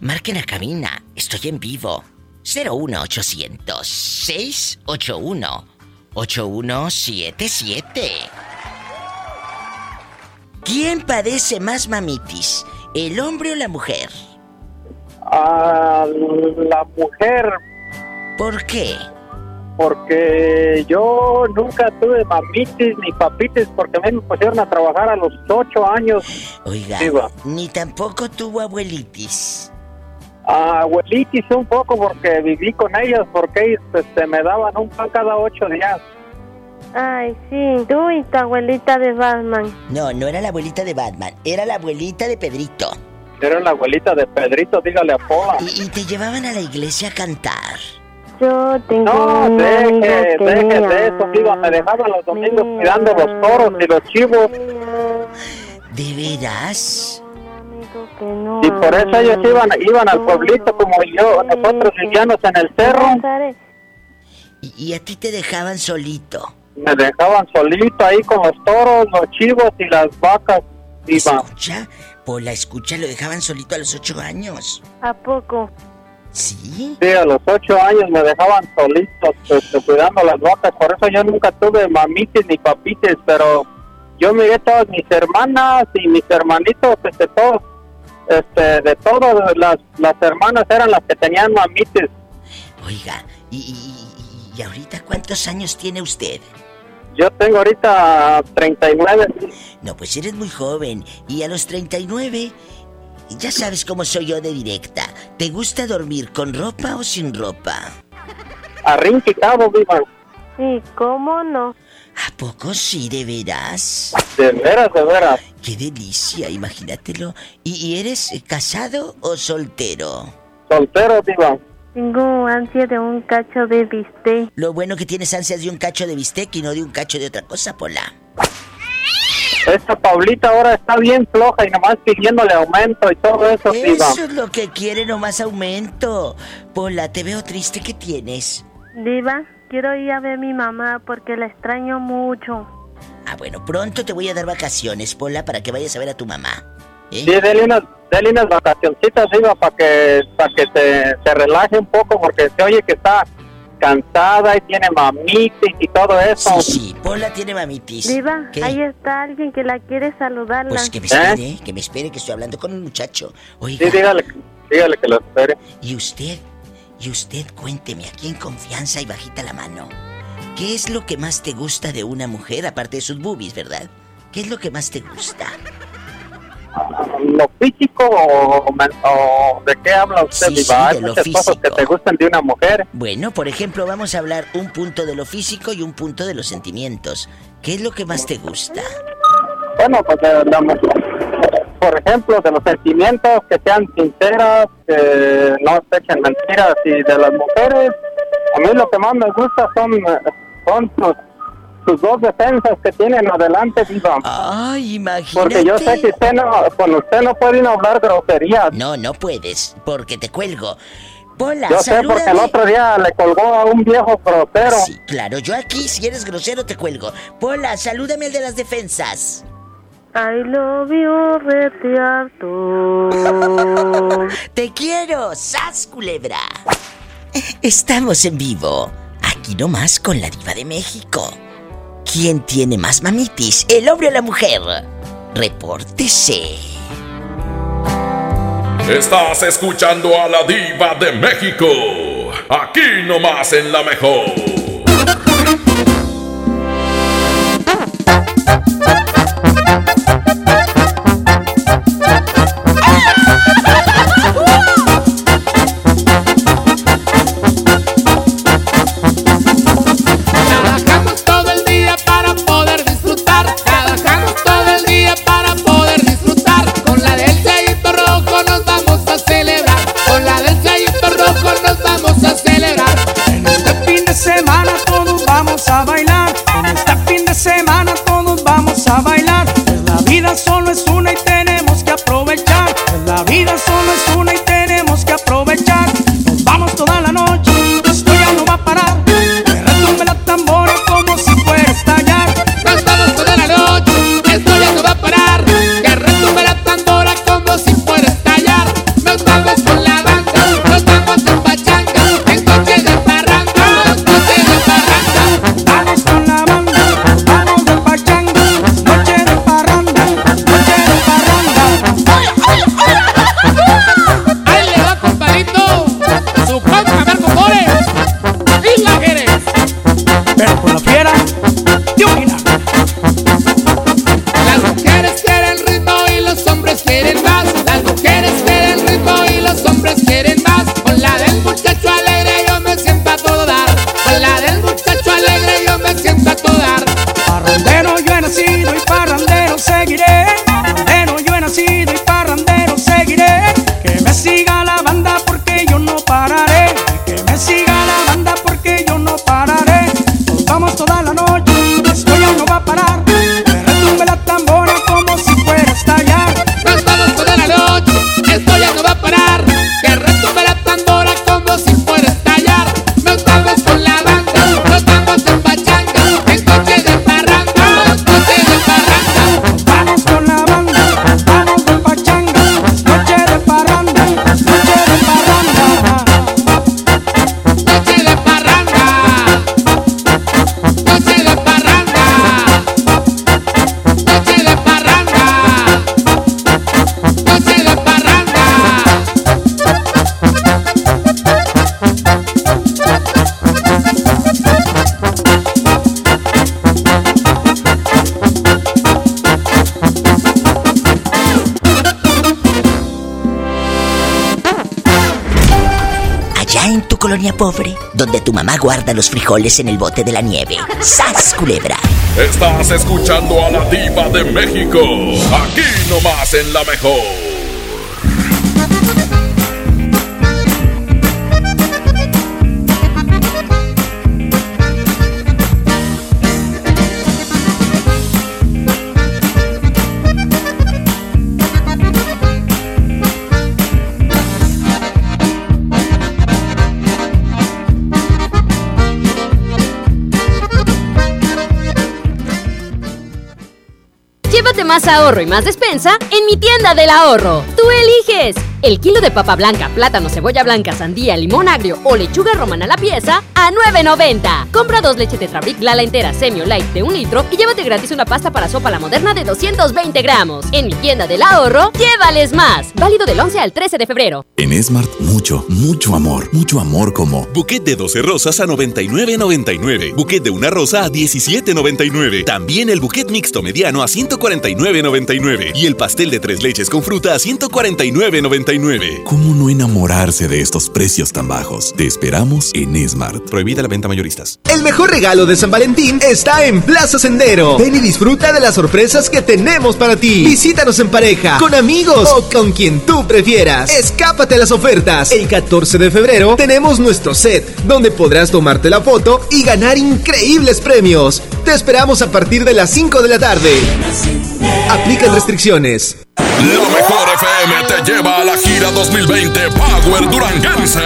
Marquen a cabina, estoy en vivo. 01800 681 8177. ¿Quién padece más mamitis? ¿El hombre o la mujer? A la mujer. ¿Por qué? Porque yo nunca tuve mamitis ni papitis porque me pusieron a trabajar a los ocho años. Oiga, ni tampoco tuvo abuelitis. abuelitis un poco porque viví con ellas porque ellos este, me daban un pan cada ocho días. Ay, sí, tú y tu abuelita de Batman. No, no era la abuelita de Batman, era la abuelita de Pedrito. Era la abuelita de Pedrito, dígale a Pola. Y, y te llevaban a la iglesia a cantar. Yo tengo No, un deje, amigo que deje me de eso, digo, me dejaban los domingos cuidando los toros y los chivos. ¿De veras? Y por eso ellos iban, iban al pueblito como yo, nosotros vivíamos en el cerro. Y, y a ti te dejaban solito. Me dejaban solito ahí con los toros, los chivos y las vacas. Iba. ¿Escucha? Pola, escucha, lo dejaban solito a los ocho años. ¿A poco? ¿Sí? Sí, a los ocho años me dejaban solitos este, cuidando las vacas. Por eso yo nunca tuve mamitis ni papitis, pero yo miré todas mis hermanas y mis hermanitos, este, todos, este, de todas las, las hermanas eran las que tenían mamitis. Oiga, ¿y, y, y- y ahorita cuántos años tiene usted? Yo tengo ahorita 39. No, pues eres muy joven. Y a los 39, ya sabes cómo soy yo de directa. ¿Te gusta dormir con ropa o sin ropa? Arrinquitado, viva. Sí, ¿cómo no? ¿A poco sí, de veras? De veras, de veras. Qué delicia, imagínatelo. ¿Y, y eres eh, casado o soltero? Soltero, viva. Tengo ansia de un cacho de bistec. Lo bueno que tienes ansias de un cacho de bistec y no de un cacho de otra cosa, Pola. Esta Paulita ahora está bien floja y nomás pidiéndole aumento y todo eso. Eso es lo que quiere, nomás aumento. Pola, te veo triste, ¿qué tienes? Diva, quiero ir a ver a mi mamá porque la extraño mucho. Ah, bueno, pronto te voy a dar vacaciones, Pola, para que vayas a ver a tu mamá. ¿eh? Sí, dele unas, dele unas vacacioncitas, viva, para que, para que se, se relaje un poco porque se oye que está cansada y tiene mamitis y todo eso. Sí, sí, Pola tiene mamitis. Diva, ¿Qué? ahí está alguien que la quiere saludarla. Pues que me espere, que me espere, que estoy hablando con un muchacho. Oiga. Sí, dígale, dígale que lo espere. Y usted, y usted cuénteme aquí en confianza y bajita la mano. ¿Qué es lo que más te gusta de una mujer, aparte de sus boobies, verdad? ¿Qué es lo que más te gusta? ¿Lo físico o, de qué habla usted, Sí, Diva? sí, Hay de lo muchas cosas que te gustan de una mujer. Bueno, por ejemplo, vamos a hablar un punto de lo físico y un punto de los sentimientos. ¿Qué es lo que más te gusta? Bueno, pues mu- por ejemplo, de los sentimientos, que sean sinceras, que no se echen mentiras. Y de las mujeres, a mí lo que más me gusta son, eh, son sus, sus dos defensas que tienen adelante, Diva. Ay, imagínate. Porque yo sé que usted no, con usted no puede hablar groserías. No, no puedes, porque te cuelgo. Pola, Yo sé porque el otro día le colgó a un viejo grosero. Sí, claro, yo aquí, si eres grosero, te cuelgo. Pola, salúdame al de las defensas. I love you, Retiarto. Te quiero, sas culebra. Estamos en vivo, aquí nomás con la diva de México. ¿Quién tiene más mamitis, el hombre o la mujer? Repórtese. Estás escuchando a la diva de México. Aquí nomás en la mejor. Mamá guarda los frijoles en el bote de la nieve. ¡Sas, culebra! Estás escuchando a la diva de México. Aquí nomás en la mejor. Ahorro y más despensa en mi tienda del ahorro. Tú eliges. El kilo de papa blanca, plátano, cebolla blanca, sandía, limón agrio o lechuga romana a la pieza a 9.90. Compra dos leches Tetrabric Lala entera semi o light de un litro y llévate gratis una pasta para sopa la moderna de 220 gramos. En mi tienda del ahorro, llévales más. Válido del 11 al 13 de febrero. En Smart, mucho, mucho amor. Mucho amor como buquet de 12 rosas a 99.99. Buquet de una rosa a 17.99. También el buquet mixto mediano a 149.99. Y el pastel de tres leches con fruta a 149.99. ¿Cómo no enamorarse de estos precios tan bajos? Te esperamos en Smart. Prohibida la venta mayoristas. El mejor regalo de San Valentín está en Plaza Sendero. Ven y disfruta de las sorpresas que tenemos para ti. Visítanos en pareja, con amigos o con quien tú prefieras. Escápate a las ofertas. El 14 de febrero tenemos nuestro set, donde podrás tomarte la foto y ganar increíbles premios. Te esperamos a partir de las 5 de la tarde. Aplican restricciones. La mejor FM te lleva a la gira 2020 Power Duranguense.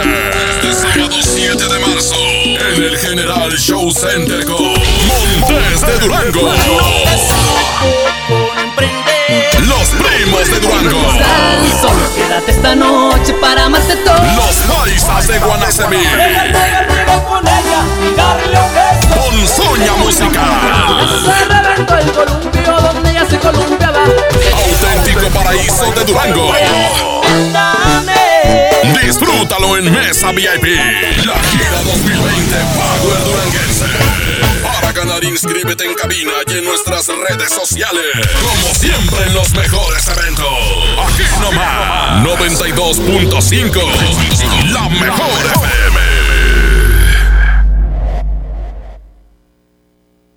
Este sábado 7 de marzo en el General Show Center con Montes de Durango. Los primos de Durango. Solo quédate esta noche para amarte todo. Los paisas de Guanacemí. con. Ponzoña Musical. Auténtico paraíso de Durango. Disfrútalo en Mesa VIP. La gira 2020 Power Duranguense. Para ganar, inscríbete en cabina y en nuestras redes sociales. Como siempre en los mejores eventos. Aquí nomás. 92.5. La mejor FM.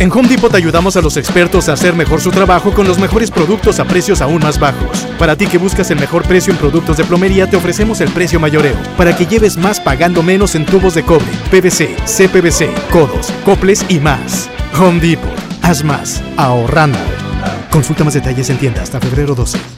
En Home Depot te ayudamos a los expertos a hacer mejor su trabajo con los mejores productos a precios aún más bajos. Para ti que buscas el mejor precio en productos de plomería, te ofrecemos el precio mayoreo, para que lleves más pagando menos en tubos de cobre, PVC, CPVC, codos, coples y más. Home Depot, haz más, ahorrando. Consulta más detalles en tienda hasta febrero 12.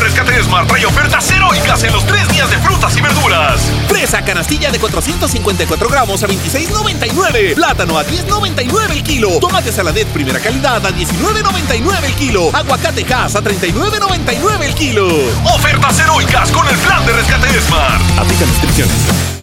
De rescate Smart trae ofertas heroicas en los tres días de frutas y verduras. Fresa canastilla de 454 gramos a 26,99. Plátano a 10,99 el kilo. Tomate saladet primera calidad a 19,99 el kilo. Aguacate Hass a 39,99 el kilo. Ofertas heroicas con el plan de rescate Smart. Aplican restricciones.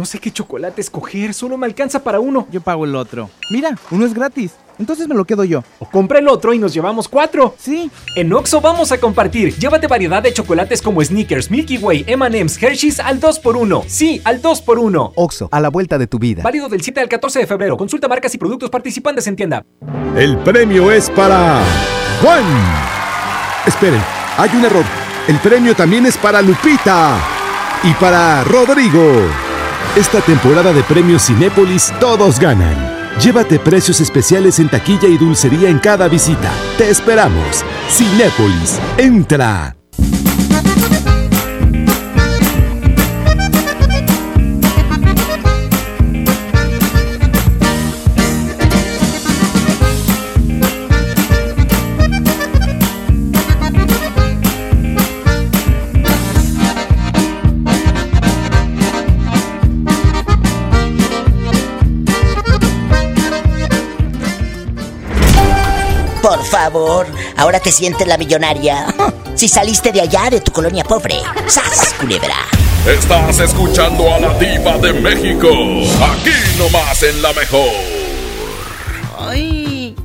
No sé qué chocolate escoger, solo me alcanza para uno. Yo pago el otro. Mira, uno es gratis. Entonces me lo quedo yo. O compra el otro y nos llevamos cuatro. Sí. En Oxo vamos a compartir. Llévate variedad de chocolates como Snickers, Milky Way, M&M's, Hershey's al 2x1. Sí, al 2x1. Oxo, a la vuelta de tu vida. Válido del 7 al 14 de febrero. Consulta marcas y productos participantes en tienda. El premio es para Juan. Esperen, hay un error. El premio también es para Lupita y para Rodrigo. Esta temporada de premios Cinépolis todos ganan. Llévate precios especiales en taquilla y dulcería en cada visita. Te esperamos. Cinépolis, entra. Favor, ahora te sientes la millonaria. Si saliste de allá, de tu colonia pobre. ¡Sas, culebra! Estás escuchando a la diva de México. Aquí nomás en la mejor. Ay.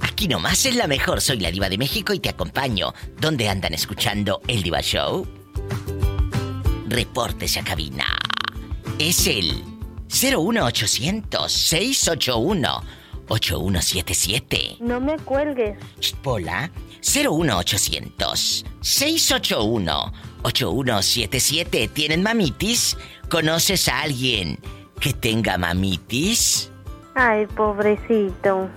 Aquí nomás es la mejor. Soy la diva de México y te acompaño. ¿Dónde andan escuchando el Diva Show? Reportes a cabina. Es el 01800 681 8177. No me cuelgues. Pola 01800 681 8177. ¿Tienen mamitis? ¿Conoces a alguien que tenga mamitis? Ay, pobrecito.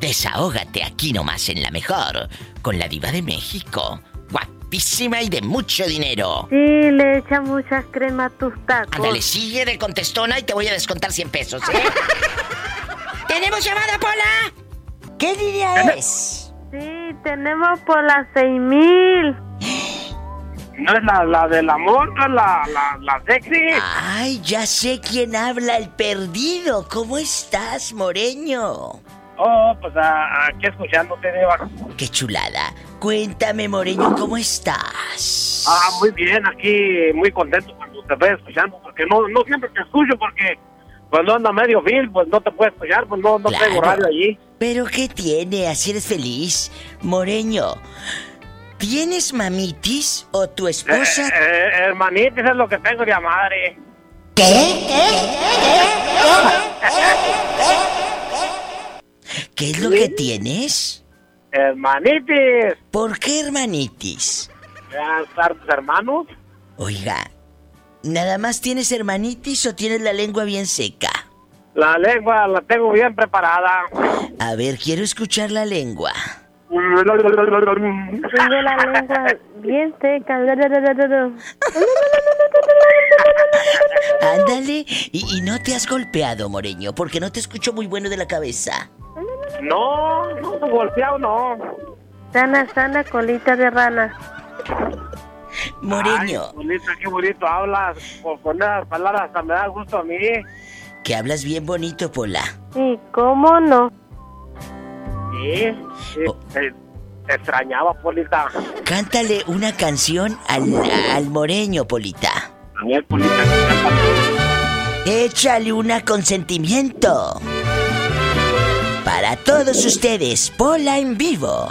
Desahógate aquí nomás en la mejor con la diva de México. Guapísima y de mucho dinero. Sí, le echa muchas crema a tus tacos. Ándale, sigue de contestona y te voy a descontar 100 pesos, ¿eh? ¿Tenemos llamada, Pola? ¿Qué línea es? Sí, tenemos por las seis mil. No es la, la del amor, no es la, la, la sexy. Ay, ya sé quién habla, el perdido. ¿Cómo estás, Moreño? Oh, pues a- aquí escuchándote, Diva. Qué chulada. Cuéntame, Moreño, ¿cómo estás? Ah, muy bien, aquí muy contento cuando te estoy escuchando, porque no, no siempre te escucho, porque cuando anda medio film, pues no te puedo escuchar, pues no, no tengo radio allí. ¿Pero qué tiene? Así eres feliz. Moreño, ¿tienes mamitis o tu esposa? Eh, eh, hermanitis es lo que tengo de madre. ¿Qué es lo que tienes? Hermanitis. ¿Por qué hermanitis? ¿Ya estar tus hermanos? Oiga, ¿nada más tienes hermanitis o tienes la lengua bien seca? La lengua la tengo bien preparada. A ver, quiero escuchar la lengua. Tengo la lengua bien seca. Ándale, y, y no te has golpeado, Moreño, porque no te escucho muy bueno de la cabeza. No, no, no, golpeado no. Sana, sana, colita de rana. Moreño, Ay, bonita, qué bonito hablas. Con, con esas palabras hasta me da gusto a mí. que hablas bien bonito, Pola. Sí, ¿cómo no? Sí, sí, te, te extrañaba, Polita. Cántale una canción al, al Moreño, Polita. A ver, Polita, Échale una consentimiento. Para todos ustedes, Pola en vivo.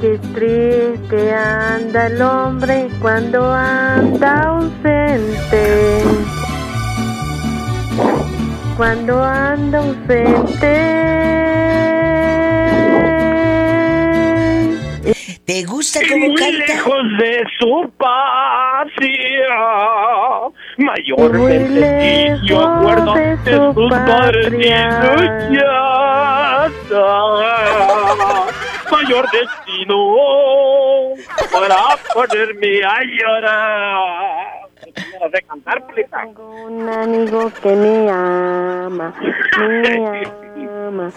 Qué triste anda el hombre cuando anda ausente. Cuando anda ausente. ¿Te gusta Y cómo muy canta? lejos de su patria, mayormente sí, yo acuerdo de de su sus patria. partidas. Mayor destino para ponerme a llorar. No sé cantar, Polita. Un amigo que me ama, me ama.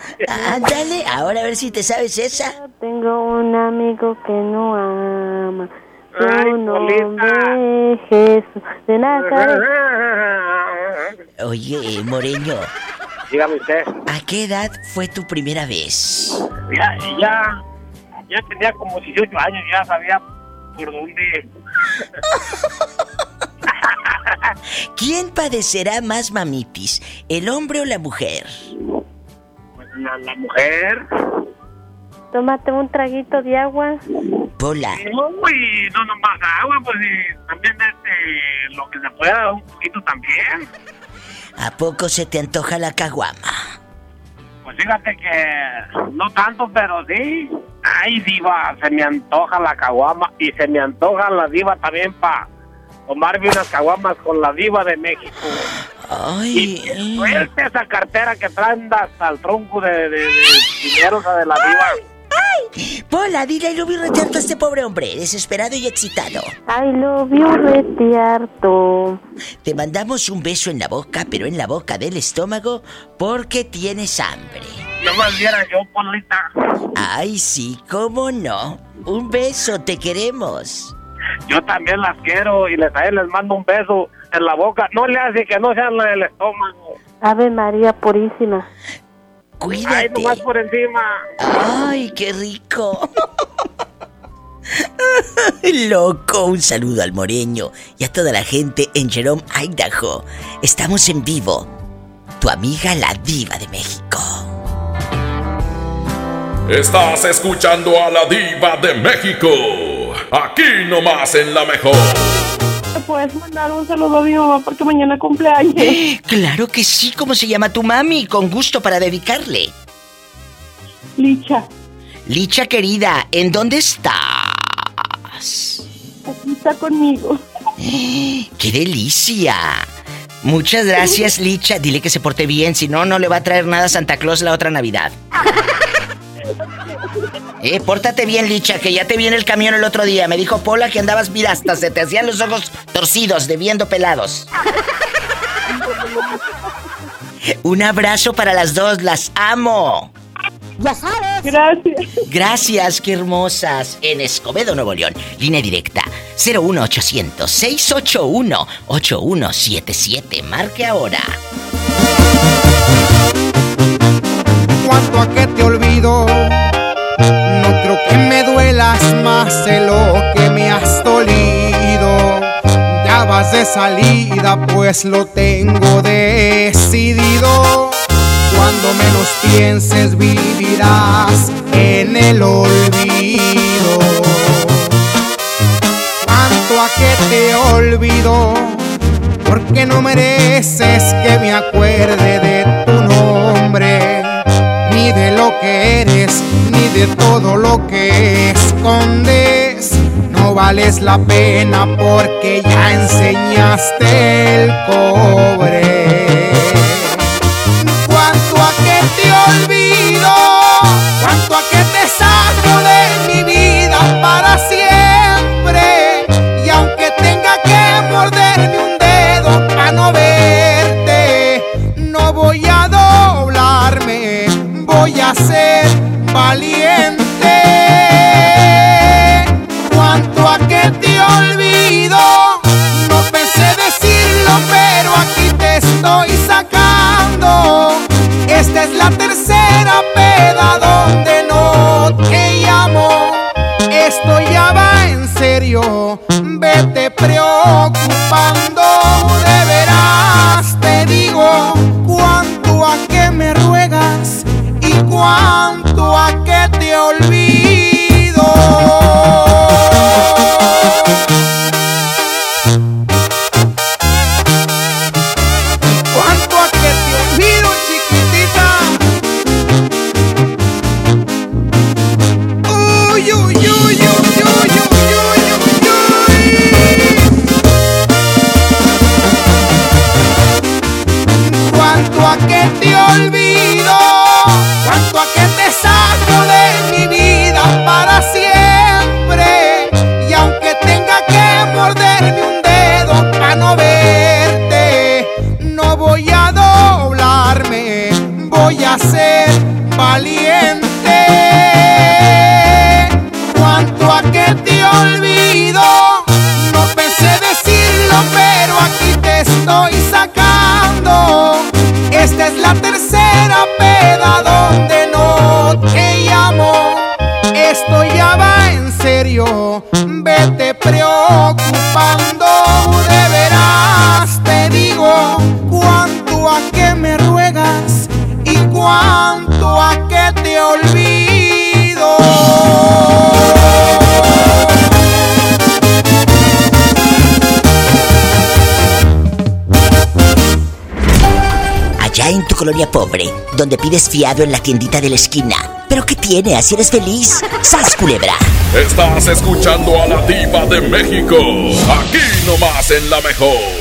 Ándale, ahora a ver si te sabes esa. Tengo un amigo que no ama. Ay, nombre es Jesús de Nazaret. Oye, Moreño, Dígame usted. ¿a qué edad fue tu primera vez? Ya, ya, ya tenía como 18 años, ya sabía por dónde. ¿Quién padecerá más mamitis, el hombre o la mujer? Pues la, la mujer. Tómate un traguito de agua. Pola, Uy, no nomás agua, pues y también este, lo que se pueda, un poquito también. ¿a poco se te antoja la caguama? Pues fíjate que no tanto, pero sí. Ay, diva, se me antoja la caguama y se me antoja la diva también para tomarme unas caguamas con la diva de México. Ay. Y suelte esa cartera que traen hasta el tronco de, de, de dinero esa de la diva. Pola, dile I love you retearto a este pobre hombre, desesperado y excitado. I love you, retiarto. Te mandamos un beso en la boca, pero en la boca del estómago, porque tienes hambre. No más viera yo, Polita. Ay, sí, cómo no. Un beso, te queremos. Yo también las quiero y les, a él les mando un beso en la boca. No le hace que no sea en el estómago. Ave María Purísima. Cuídate. Ay, nomás por encima. Ay, qué rico. Loco, un saludo al moreño y a toda la gente en Jerome, Idaho. Estamos en vivo. Tu amiga la diva de México. Estás escuchando a la diva de México. Aquí nomás en la mejor. ¿Me puedes mandar un saludo a mi mamá porque mañana cumpleaños? Claro que sí, ¿cómo se llama tu mami? Con gusto para dedicarle. Licha, Licha querida, ¿en dónde estás? aquí está conmigo. ¡Qué delicia! Muchas gracias, Licha. Dile que se porte bien, si no, no le va a traer nada a Santa Claus la otra Navidad. Eh, pórtate bien, Licha, que ya te vi en el camión el otro día. Me dijo Pola que andabas, mira, hasta se te hacían los ojos torcidos de viendo pelados. Un abrazo para las dos, las amo. Ya sabes. Gracias. Gracias, qué hermosas. En Escobedo, Nuevo León. Línea directa 01800 681 8177. Marque ahora. cuanto a que te olvido. Más de lo que me has dolido. Ya vas de salida, pues lo tengo decidido. Cuando menos pienses, vivirás en el olvido. Cuanto a que te olvido, porque no mereces que me acuerde de tu nombre ni de lo que eres, ni de todo lo que escondes. No vales la pena porque ya enseñaste el cobre. Cuanto a que te olvido, cuanto a que te saco de mi vida para siempre. Y aunque tenga que morderme un dedo para no verte, no voy a doblarme voy a ser valiente. Cuanto a que te olvido, no pensé decirlo, pero aquí te estoy sacando. Esta es la tercera donde pides fiado en la tiendita de la esquina. ¿Pero qué tiene? ¿Así eres feliz? ¡Sas, culebra! Estás escuchando a la diva de México. Aquí nomás en la mejor.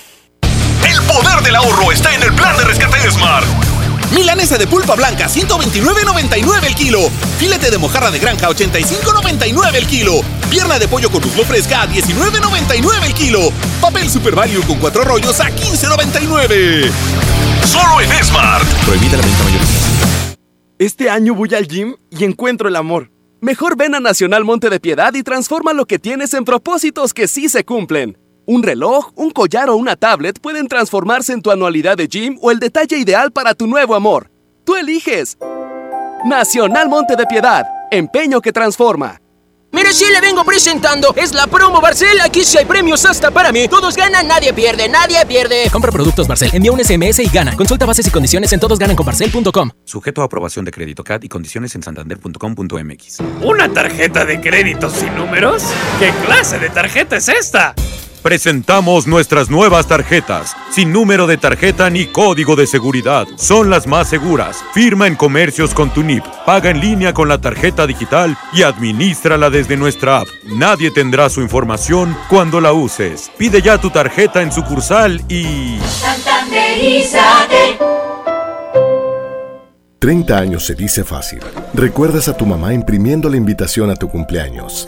Poder del ahorro está en el plan de rescate de Smart. Milanesa de pulpa blanca, 129.99 el kilo. Filete de mojarra de granja, 85.99 el kilo. Pierna de pollo con muslo fresca, a 19.99 el kilo. Papel Super Value con cuatro rollos a 15.99. Solo en Smart. Prohibida la venta mayorista. Este año voy al gym y encuentro el amor. Mejor ven a Nacional Monte de Piedad y transforma lo que tienes en propósitos que sí se cumplen. Un reloj, un collar o una tablet pueden transformarse en tu anualidad de gym o el detalle ideal para tu nuevo amor. Tú eliges. Nacional Monte de Piedad, empeño que transforma. Mire, si le vengo presentando, es la promo Barcel. Aquí sí hay premios hasta para mí. Todos ganan, nadie pierde, nadie pierde. Compra productos Barcel, envía un SMS y gana. Consulta bases y condiciones en todosgananconbarcel.com. Sujeto a aprobación de crédito CAD y condiciones en santander.com.mx. ¿Una tarjeta de crédito sin números? ¿Qué clase de tarjeta es esta? Presentamos nuestras nuevas tarjetas, sin número de tarjeta ni código de seguridad. Son las más seguras. Firma en comercios con tu NIP, paga en línea con la tarjeta digital y administrala desde nuestra app. Nadie tendrá su información cuando la uses. Pide ya tu tarjeta en sucursal y... Santanderízate. 30 años se dice fácil. Recuerdas a tu mamá imprimiendo la invitación a tu cumpleaños.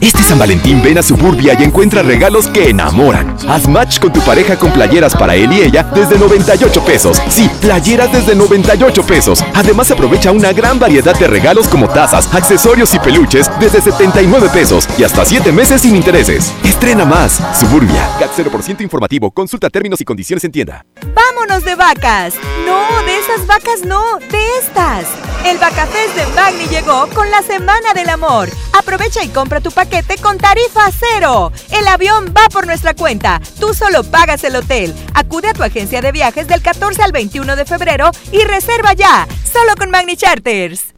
Este San Valentín ven a Suburbia y encuentra regalos que enamoran. Haz match con tu pareja con playeras para él y ella desde 98 pesos. Sí, playeras desde 98 pesos. Además aprovecha una gran variedad de regalos como tazas, accesorios y peluches desde 79 pesos y hasta 7 meses sin intereses. Estrena más. Suburbia. CAT 0% informativo. Consulta términos y condiciones en tienda. ¡Vámonos de vacas! No, de esas vacas no, de estas. El Vacafest de Magni llegó con la Semana del Amor. Aprovecha y compra tu paquete con tarifa cero. El avión va por nuestra cuenta. Tú solo pagas el hotel. Acude a tu agencia de viajes del 14 al 21 de febrero y reserva ya. Solo con Magni Charters.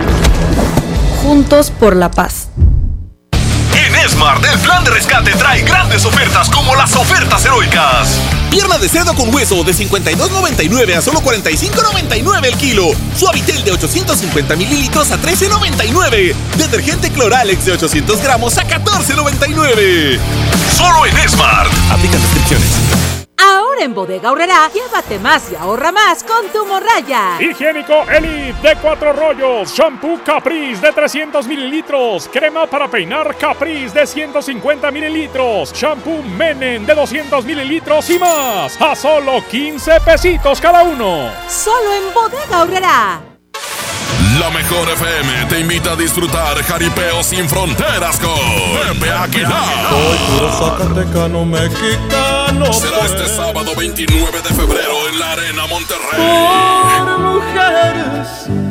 Juntos por la paz. En Smart, el plan de rescate trae grandes ofertas como las ofertas heroicas. Pierna de cerdo con hueso de 52.99 a solo 45.99 el kilo. Suavitel de 850 mililitros a 13.99. Detergente Cloralex de 800 gramos a 14.99. Solo en Smart. Aplican descripciones. Ahora en Bodega Aurrerá, llévate más y ahorra más con tu morraya. Higiénico Elite de cuatro rollos, shampoo Caprice de 300 mililitros, crema para peinar Caprice de 150 mililitros, shampoo Menen de 200 mililitros y más, a solo 15 pesitos cada uno. Solo en Bodega Aurrerá. La mejor FM te invita a disfrutar Jaripeo sin fronteras con Pepe Aguilar. Soy puro zacatecano mexicano. Será este sábado 29 de febrero en la Arena Monterrey. Por mujeres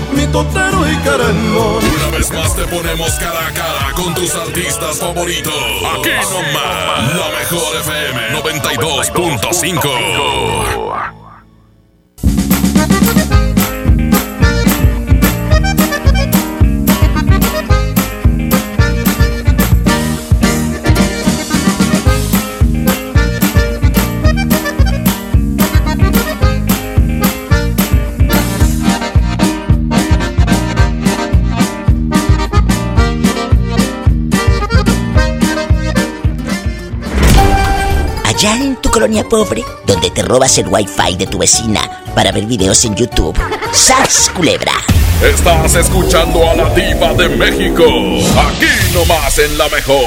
totero y querendón. Una vez más te ponemos cara a cara con tus artistas favoritos. Aquí nomás, la mejor FM 92.5. colonia pobre, donde te robas el wifi de tu vecina para ver videos en YouTube. ¡Sas, culebra! Estás escuchando a la diva de México, aquí nomás en la mejor.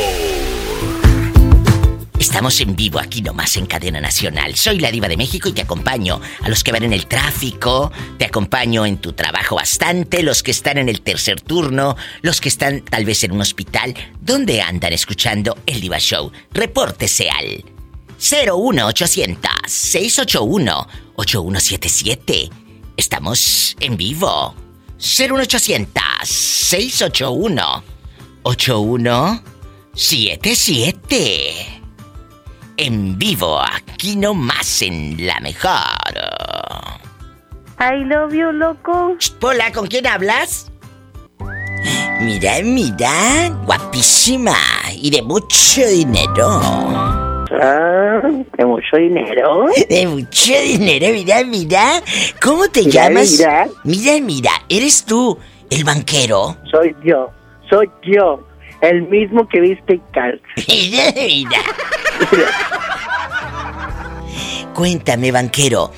Estamos en vivo aquí nomás en Cadena Nacional. Soy la diva de México y te acompaño a los que van en el tráfico, te acompaño en tu trabajo bastante, los que están en el tercer turno, los que están tal vez en un hospital. ¿Dónde andan escuchando el Diva Show? Repórtese al 01800 681 8177. Estamos en vivo. 01800 681 8177 en vivo, aquí nomás en la mejor. I love you, loco. Hola, ¿con quién hablas? Mira, mira, guapísima y de mucho dinero. Ah, de mucho dinero. De mucho dinero, mira, mira. ¿Cómo te Mira, llamas? mira. mira, mira, ¿eres tú el banquero? Soy yo, soy yo. El mismo que viste en Cars. Mira, mira. Cuéntame, banquero,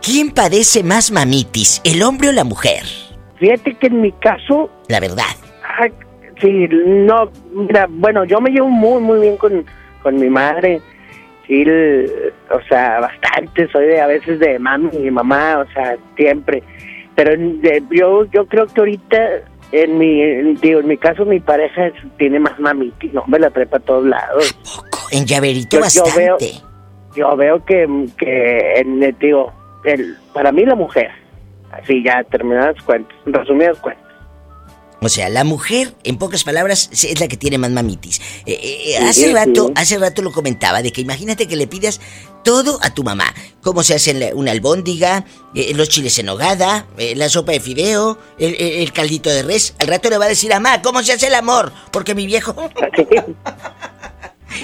¿quién padece más mamitis, el hombre o la mujer? Fíjate que en mi caso, La verdad. ah, sí, no, mira, bueno, yo me llevo muy, muy bien con, con mi madre. El- o sea, bastante. Soy de, a veces de mami y mamá, o sea, siempre. Pero de- yo, yo creo que ahorita, en mi, digo, en mi caso, mi pareja es- tiene más mamitis, no me la trepa a todos lados. En llaverito Yo- yo bastante. veo- Yo veo que, que en, eh, digo, el, para mí la mujer, así ya terminadas cuentas, resumidas cuentas. O sea, la mujer, en pocas palabras, es la que tiene más mamitis. Eh, eh, Sí, hace rato, hace rato lo comentaba, de que imagínate que le pidas todo a tu mamá. Cómo se hace una albóndiga, eh, los chiles en hogada, eh, la sopa de fideo, el, caldito de res. Al rato le va a decir, mamá, ¿cómo se hace el amor? Porque mi viejo...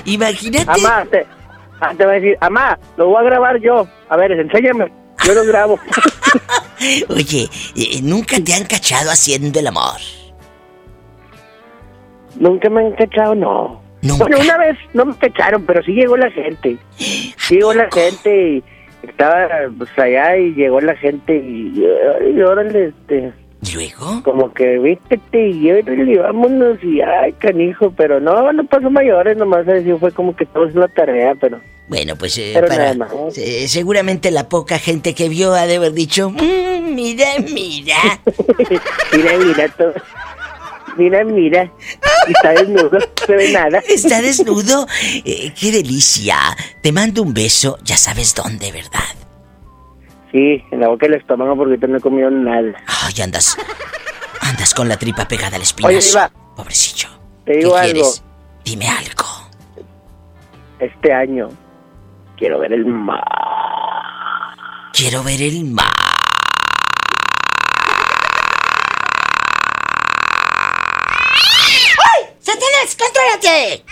Imagínate. Amá, te, ah, te va a decir, amá, lo voy a grabar yo. A ver, enséñame, yo lo grabo. Oye, eh, ¿nunca te han cachado haciendo el amor? Nunca me han cachado, no. Nunca. Bueno, una vez no me cacharon, pero sí llegó la gente. Sí llegó la gente y estaba pues allá y llegó la gente y, y órale, este... ¿Y luego? Como que vístete y órale, vámonos y ay, canijo, pero no, no pasó mayores, nomás así fue como que todo es la tarea, pero... Bueno, pues eh, para- más. eh, seguramente la poca gente que vio ha de haber dicho, "Mm, mira, mira. mira, mira todo. Mira, mira. Está desnudo, no se ve nada. Está desnudo. Eh, qué delicia. Te mando un beso, ya sabes dónde, ¿verdad? Sí, en la boca del estómago porque ahorita no he comido nada. Ay, andas. Andas con la tripa pegada al Oye, espinazo. Diva. Pobrecillo. Te ¿Qué digo algo. quieres? Dime algo. Este año quiero ver el mar. Quiero ver el mar. ¡Ay! ¡Satanás, contrólate!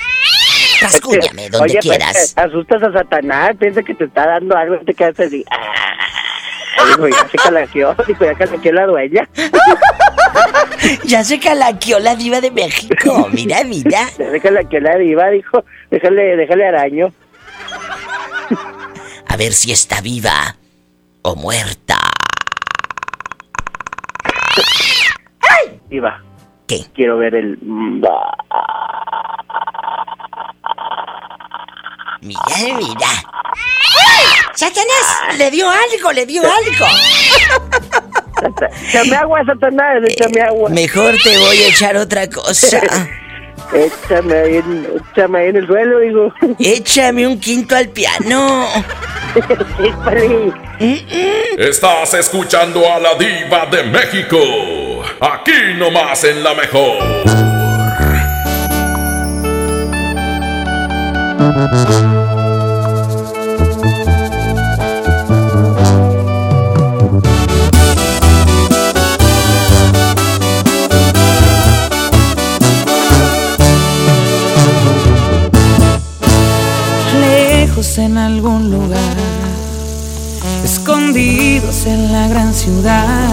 Rascúñame donde Oye, pues, quieras. asustas a Satanás, piensa que te está dando algo y te quedas así. Ah. Dijo, ya se calaqueó, dijo, ya calaqueó la dueña. Ya se calaqueó la diva de México. Mira, mira. Ya se calaqueó la diva, dijo, déjale, déjale araño. A ver si está viva o muerta. Diva. ¿Qué? Quiero ver el. Mira, mira. ¡Ay! ¡Satanás! Le dio algo, le dio algo. Échame agua, Satanás, échame agua. Mejor te voy a echar otra cosa. Échame ahí, en, échame ahí en el suelo, digo. Échame un quinto al piano. Estás escuchando a la diva de México, aquí nomás en la mejor. en algún lugar, escondidos en la gran ciudad,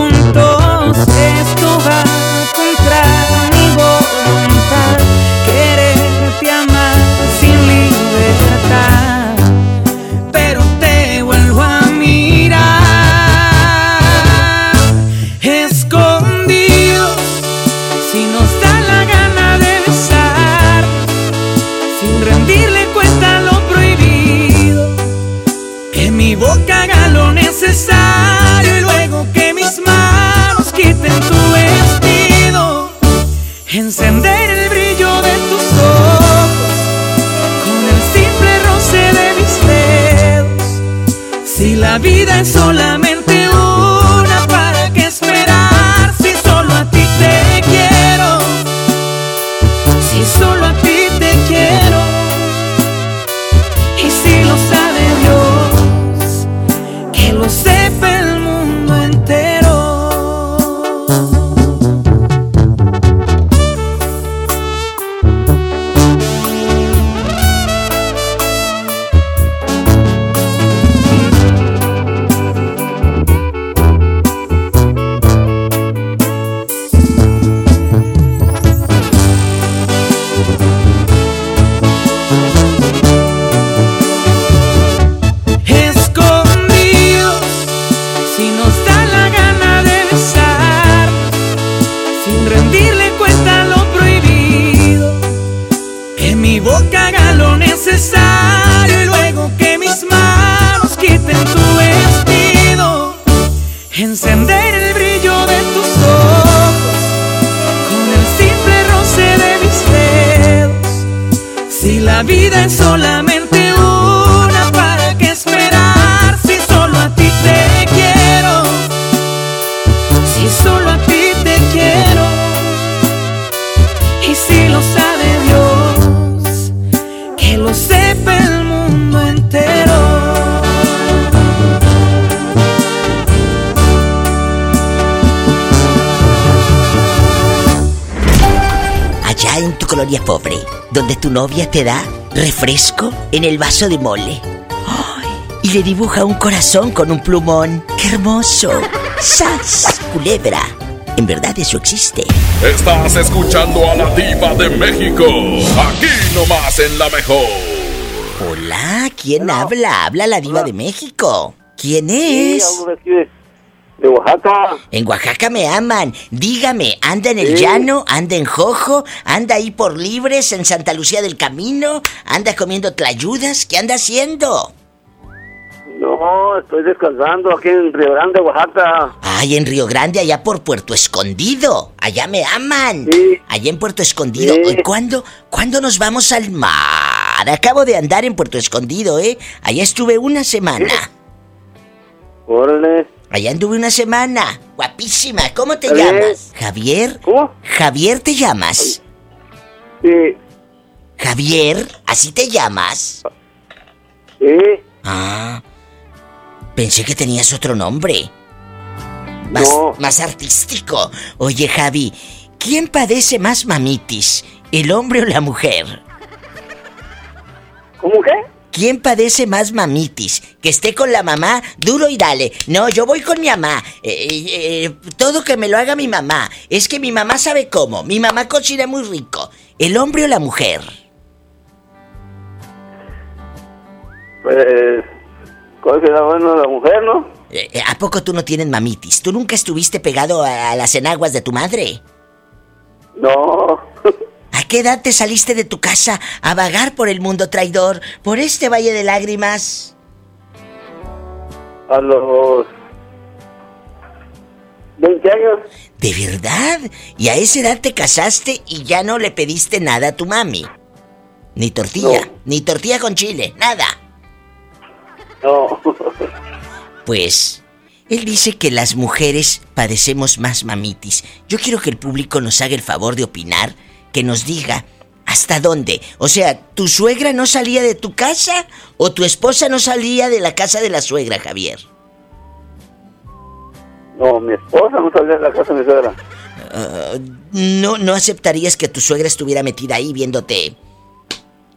La vida es solamente tu novia te da refresco en el vaso de mole. ¡Ay! Y le dibuja un corazón con un plumón. ¡Qué hermoso! ¡Sas! Culebra. En verdad eso existe. Estás escuchando a la diva de México. Aquí nomás en la mejor. Hola, ¿quién habla? Habla la diva de México. ¿Quién Sí, es? hablo de Oaxaca. En Oaxaca me aman. Dígame, ¿anda en el Sí. llano? ¿Anda en Jojo? ¿Anda ahí por Libres en Santa Lucía del Camino? ¿Anda comiendo tlayudas? ¿Qué anda haciendo? No, estoy descansando aquí en Río Grande, Oaxaca. Ay, en Río Grande, allá por Puerto Escondido. Allá me aman. Allá en Puerto Escondido. Sí. ¿Y ¿Cuándo, ¿Cuándo nos vamos al mar? Acabo de andar en Puerto Escondido, ¿eh? Allá estuve una semana. Órale. Allá anduve una semana. Guapísima. ¿Cómo te llamas? ¿Javier? ¿Cómo? ¿Javier te llamas? Sí. ¿Javier? ¿Así te llamas? Sí. Ah. Pensé que tenías otro nombre. Más, No. más artístico. Oye, Javi, ¿quién padece más mamitis? ¿El hombre o la mujer? ¿Cómo qué? ¿Quién padece más mamitis? Que esté con la mamá, duro y dale. No, yo voy con mi mamá. Eh, eh, eh, todo que me lo haga mi mamá. Es que mi mamá sabe cómo. Mi mamá cocina muy rico. ¿El hombre o la mujer? Pues, ¿cuál será bueno la mujer, no? Eh, ¿A poco tú no tienes mamitis? ¿Tú nunca estuviste pegado a, a las enaguas de tu madre? No. ¿A qué edad te saliste de tu casa a vagar por el mundo traidor, por este valle de lágrimas? A los 20 años. ¿De verdad? ¿Y a esa edad te casaste y ya no le pediste nada a tu mami? Ni tortilla, ni tortilla con chile, nada. No. Pues, él dice que las mujeres padecemos más mamitis. Yo quiero que el público nos haga el favor de opinar, que nos diga hasta dónde. O sea, ¿tu suegra no salía de tu casa o tu esposa no salía de la casa de la suegra, Javier? No, mi esposa no sale de la casa de mi suegra. Ah, no, ¿No aceptarías que tu suegra estuviera metida ahí viéndote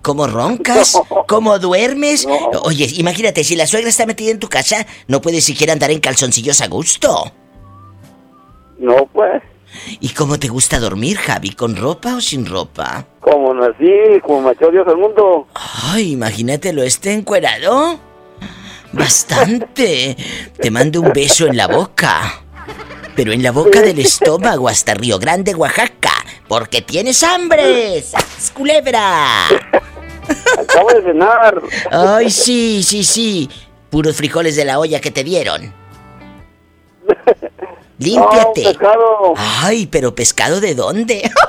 cómo roncas? ¿Cómo duermes? Oye, imagínate, si la suegra está metida en tu casa, no puedes siquiera andar en calzoncillos a gusto. No, pues. ¿Y cómo te gusta dormir, Javi? ¿Con ropa o sin ropa? Como nací, como me echó Dios al mundo. Ay, imagínatelo, este encuerado. Bastante. Te mando un beso en la boca. Pero en la boca del estómago hasta Río Grande, Oaxaca. Porque tienes hambre. ¡Sas, culebra! Acabo de cenar. Ay, sí, sí, sí. Puros frijoles de la olla que te dieron. Límpiate. No, pescado. Ay, pero pescado de dónde?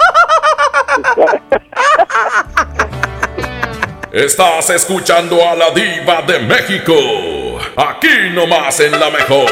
Estás escuchando a la diva de México. Aquí nomás en la mejor.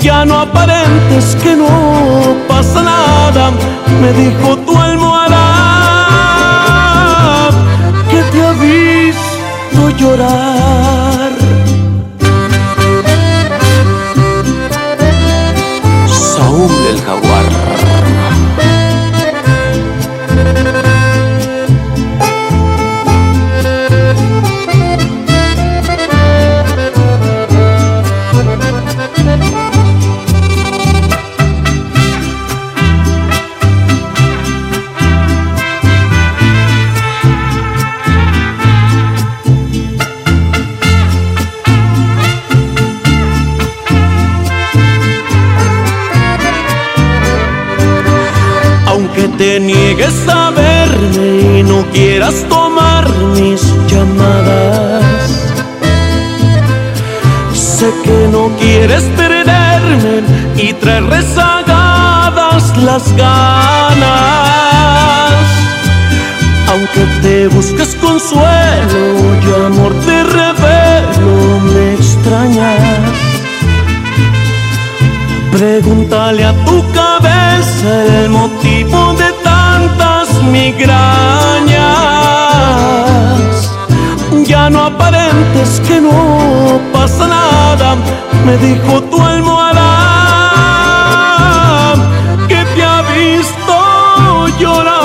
ya no aparentes que no pasa nada, me dijo tu almohada que te ha visto llorar. Tomar mis llamadas. Sé que no quieres perderme y traer rezagadas las ganas. Aparentes que no pasa nada, me dijo tu almohada que te ha visto llorar.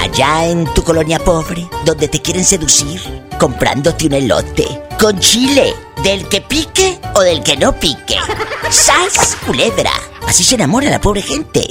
Allá en tu colonia pobre, donde te quieren seducir, comprándote un elote con chile, del que pique o del que no pique. ¡Sas, culebra! Así se enamora la pobre gente.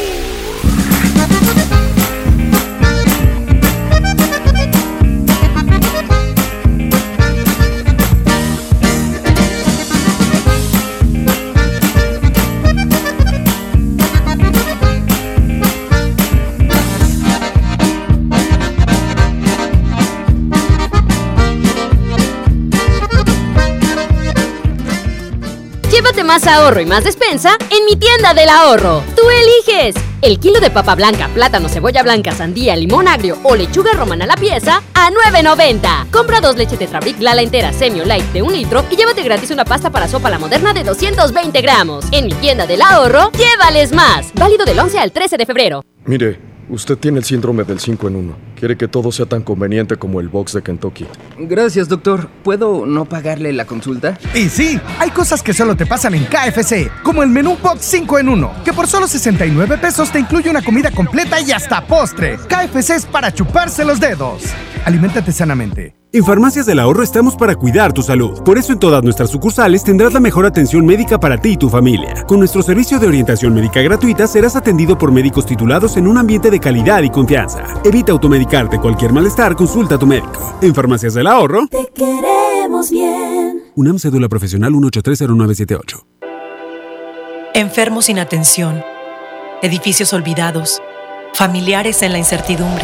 Llévate más ahorro y más despensa en mi tienda del ahorro. Tú eliges. El kilo de papa blanca, plátano, cebolla blanca, sandía, limón agrio o lechuga romana a la pieza a 9.90. Compra dos leches Tetrabric Lala entera Semio Light de un litro y llévate gratis una pasta para sopa la moderna de 220 gramos. En mi tienda del ahorro, llévales más. Válido del 11 al 13 de febrero. Mire. Usted tiene el síndrome del 5 en 1. Quiere que todo sea tan conveniente como el box de Kentucky. Gracias, doctor. ¿Puedo no pagarle la consulta? Y sí, hay cosas que solo te pasan en KFC, como el menú box 5 en 1, que por solo 69 pesos te incluye una comida completa y hasta postre. KFC es para chuparse los dedos. Aliméntate sanamente. En Farmacias del Ahorro estamos para cuidar tu salud. Por eso en todas nuestras sucursales tendrás la mejor atención médica para ti y tu familia. Con nuestro servicio de orientación médica gratuita serás atendido por médicos titulados en un ambiente de calidad y confianza. Evita cualquier malestar, consulta a tu médico. En Farmacias del Ahorro. Te queremos bien. UNAM Cédula Profesional 1830978. Enfermos sin atención. Edificios olvidados. Familiares en la incertidumbre.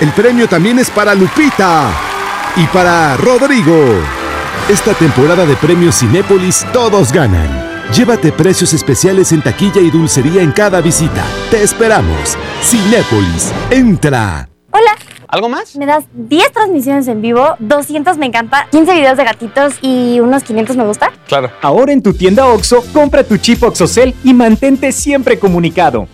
El premio también es para Lupita y para Rodrigo. Esta temporada de premios Cinépolis todos ganan. Llévate precios especiales en taquilla y dulcería en cada visita. Te esperamos. Cinépolis, entra. Hola. ¿Algo más? Me das 10 transmisiones en vivo, 200 me encanta, 15 videos de gatitos y unos 500 me gusta. Claro. Ahora en tu tienda OXO, compra tu chip OXOCEL y mantente siempre comunicado.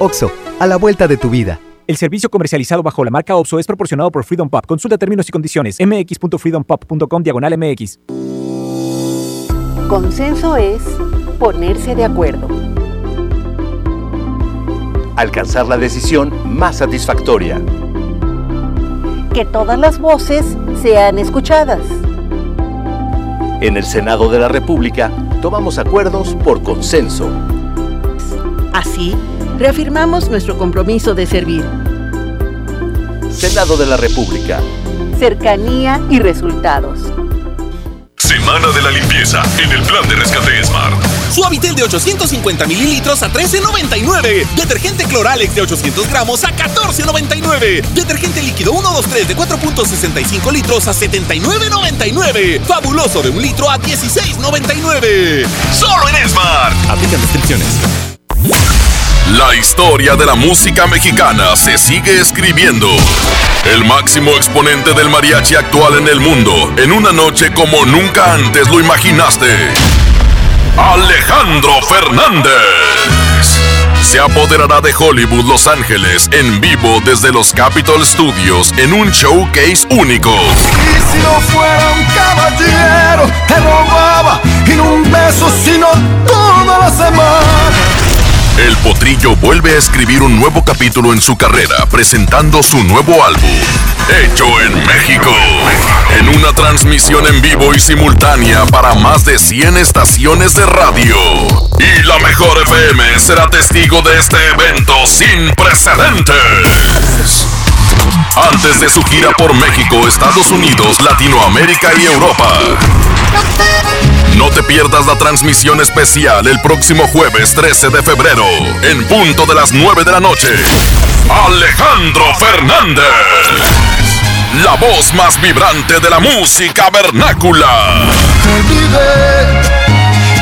OXO, a la vuelta de tu vida. El servicio comercializado bajo la marca OPSO es proporcionado por Freedom Pop. Consulta términos y condiciones. mx.freedompop.com diagonal mx. Consenso es ponerse de acuerdo. Alcanzar la decisión más satisfactoria. Que todas las voces sean escuchadas. En el Senado de la República tomamos acuerdos por consenso. Así, reafirmamos nuestro compromiso de servir. Senado de la República. Cercanía y resultados. Semana de la limpieza en el plan de rescate Smart. Suavitel de 850 mililitros a 13.99. Detergente Cloralex de 800 gramos a 14.99. Detergente líquido 123 de 4.65 litros a 79.99. Fabuloso de un litro a 16.99. Solo en Smart. Aplican restricciones. La historia de la música mexicana se sigue escribiendo. El máximo exponente del mariachi actual en el mundo, en una noche como nunca antes lo imaginaste. Alejandro Fernández. Se apoderará de Hollywood Los Ángeles en vivo desde los Capitol Studios en un showcase único. Y si no fuera un caballero, te robaba no un beso, sino toda la semana. El Potrillo vuelve a escribir un nuevo capítulo en su carrera presentando su nuevo álbum, Hecho en México, en una transmisión en vivo y simultánea para más de 100 estaciones de radio. Y la mejor FM será testigo de este evento sin precedentes. Antes de su gira por México, Estados Unidos, Latinoamérica y Europa. No te pierdas la transmisión especial el próximo jueves 13 de febrero, en punto de las 9 de la noche. Alejandro Fernández, la voz más vibrante de la música vernácula. Te olvidé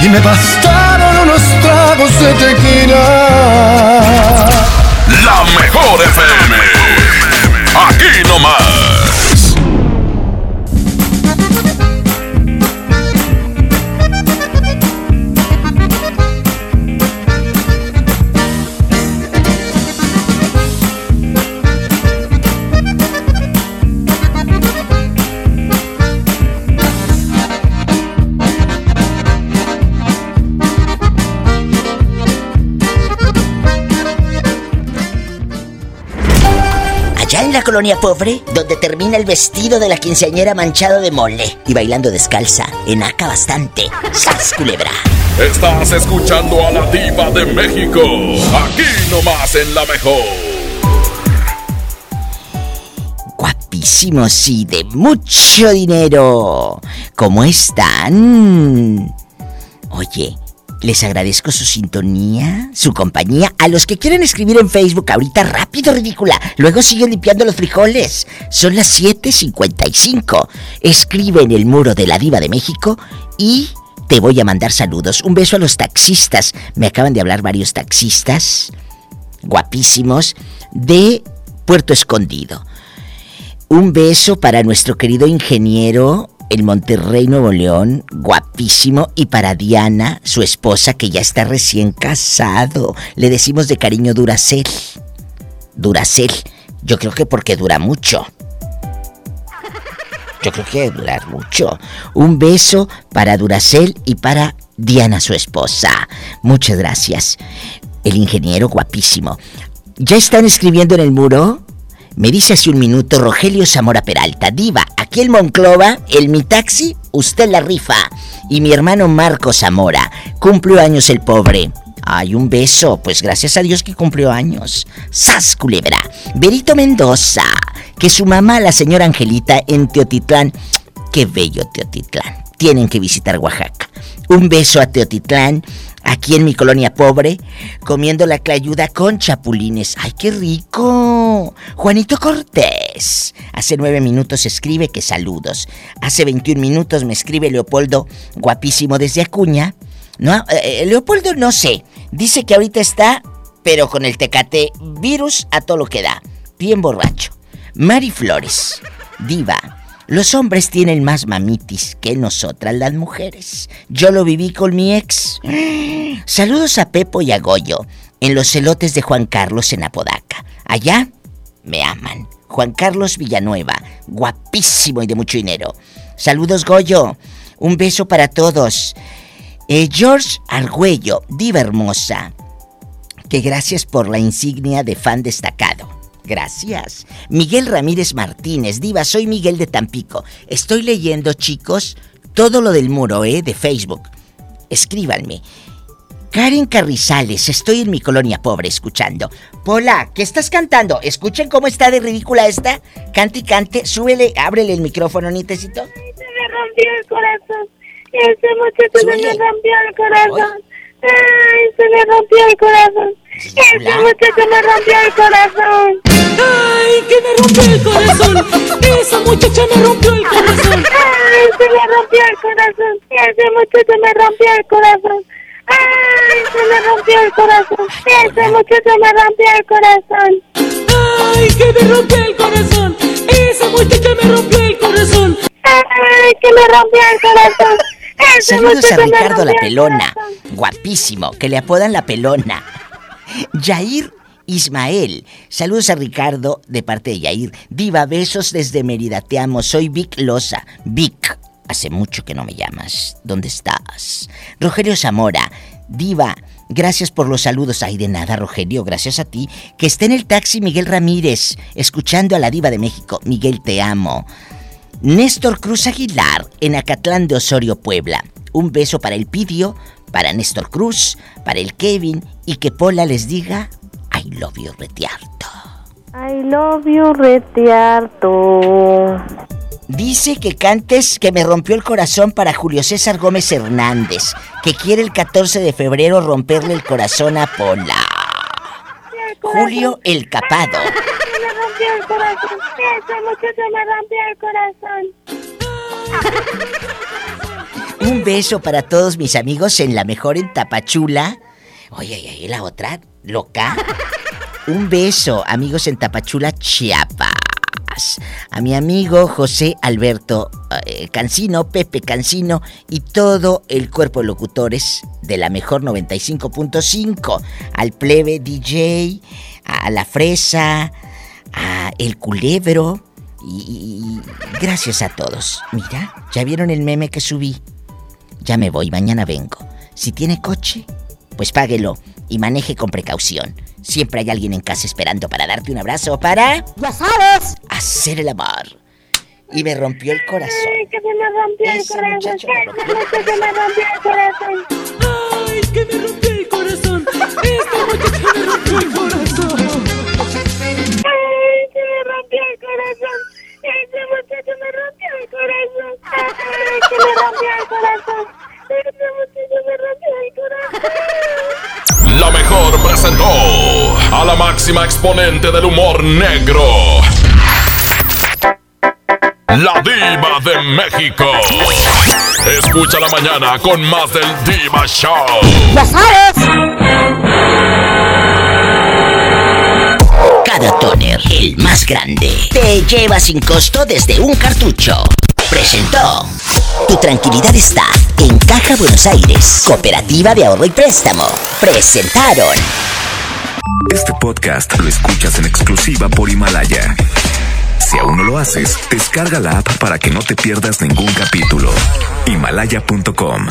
y me bastaron unos tragos de tequila. La mejor FM. Aquí nomás. Una colonia pobre donde termina el vestido de la quinceañera manchado de mole y bailando descalza, enaca bastante. ¡Sas, culebra! Estás escuchando a la diva de México, aquí nomás en La Mejor. Guapísimos y de mucho dinero. ¿Cómo están? Oye, les agradezco su sintonía, su compañía. A los que quieren escribir en Facebook ahorita, rápido, ridícula. Luego siguen limpiando los frijoles. Son las 7:55. Escribe en el muro de la Diva de México y te voy a mandar saludos. Un beso a los taxistas. Me acaban de hablar varios taxistas guapísimos de Puerto Escondido. Un beso para nuestro querido ingeniero en Monterrey, Nuevo León, guapísimo, y para Diana, su esposa, que ya está recién casado. Le decimos de cariño Duracel. Duracel. Yo creo que porque dura mucho. Yo creo que dura mucho. Un beso para Duracel y para Diana, su esposa. Muchas gracias. El ingeniero guapísimo. ¿Ya están escribiendo en el muro? Me dice hace un minuto Rogelio Zamora Peralta, diva, aquí el Monclova, el mi taxi, usted la rifa. Y mi hermano Marco Zamora, cumplió años el pobre. Ay, un beso, pues gracias a Dios que cumplió años. Sas culebra. Berito Mendoza, que su mamá, la señora Angelita, en Teotitlán. Qué bello Teotitlán. Tienen que visitar Oaxaca. Un beso a Teotitlán aquí en mi colonia pobre, comiendo la clayuda con chapulines. ¡Ay, qué rico! Juanito Cortés. Hace nueve minutos escribe que saludos. Hace 21 minutos me escribe Leopoldo, guapísimo desde Acuña. No, eh, Leopoldo no sé. Dice que ahorita está, pero con el tecate virus a todo lo que da. Bien borracho. Mari Flores, diva. Los hombres tienen más mamitis que nosotras las mujeres. Yo lo viví con mi ex. Saludos a Pepo y a Goyo en los celotes de Juan Carlos en Apodaca. Allá me aman. Juan Carlos Villanueva, guapísimo y de mucho dinero. Saludos Goyo. Un beso para todos. Eh, George Argüello, diva hermosa. Que gracias por la insignia de fan destacado. Gracias. Miguel Ramírez Martínez, diva, soy Miguel de Tampico. Estoy leyendo, chicos, todo lo del muro, ¿eh? De Facebook. Escríbanme. Karen Carrizales, estoy en mi colonia pobre escuchando. Pola, ¿qué estás cantando? Escuchen cómo está de ridícula esta. Cante y cante, súbele, ábrele el micrófono, Nitecito. Se me rompió el corazón. Ese muchacho se me rompió el corazón. Ay, se me rompió el corazón. Ese muchacho me rompió el corazón. Ay, que me rompió el corazón. Esa muchacha me rompió el corazón. Ay, se me rompió el corazón. Ese muchacho me rompió el corazón. Ay, se me rompió el corazón. Ese muchacho me rompió el corazón. Ay, que me rompió el corazón. Esa muchacha me rompió el corazón. Ay, que me rompió el corazón. Saludos a Ricardo la Pelona, guapísimo, que le apodan la Pelona. Yair Ismael, saludos a Ricardo de parte de Yair. Diva, besos desde Mérida, te amo, soy Vic Loza. Vic, hace mucho que no me llamas, ¿dónde estás? Rogelio Zamora, Diva, gracias por los saludos. Ay, de nada, Rogelio, gracias a ti. Que esté en el taxi Miguel Ramírez, escuchando a la Diva de México. Miguel, te amo. Néstor Cruz Aguilar, en Acatlán de Osorio, Puebla. Un beso para el Pidio, para Néstor Cruz, para el Kevin y que Pola les diga I love you retiarto. I love you, retiarto. Dice que cantes que me rompió el corazón para Julio César Gómez Hernández, que quiere el 14 de febrero romperle el corazón a Pola. Julio el Capado. Se me rompió el corazón. Ese muchacho me rompió el corazón. Un beso para todos mis amigos en la mejor en Tapachula. Oye, oye, la otra, loca. Un beso, amigos en Tapachula, Chiapas. A mi amigo José Alberto eh, Cancino, Pepe Cancino y todo el cuerpo de locutores de la mejor 95.5. Al plebe DJ, a la fresa, a el culebro. Y, y gracias a todos. Mira, ¿ya vieron el meme que subí? Ya me voy, mañana vengo. Si tiene coche, pues páguelo y maneje con precaución. Siempre hay alguien en casa esperando para darte un abrazo para... Ya sabes. Hacer el amor. Y me rompió el corazón. Ay, que se me rompió el corazón. Que me rompió el corazón. Ay, que me rompió el corazón. Esta muchacha me rompió el corazón. Ay, se me rompió el corazón. Ese muchacho me rompió el corazón. Ay, que me rompió el corazón. Ese muchacho me rompió el corazón. La mejor presentó a la máxima exponente del humor negro. La diva de México. Escucha la mañana con más del Diva Show. Ya sabes. El más grande, te lleva sin costo desde un cartucho. Presentó. Tu tranquilidad está en Caja Buenos Aires, Cooperativa de Ahorro y Préstamo. Presentaron. Este podcast lo escuchas en exclusiva por Himalaya. Si aún no lo haces, descarga la app para que no te pierdas ningún capítulo. Himalaya.com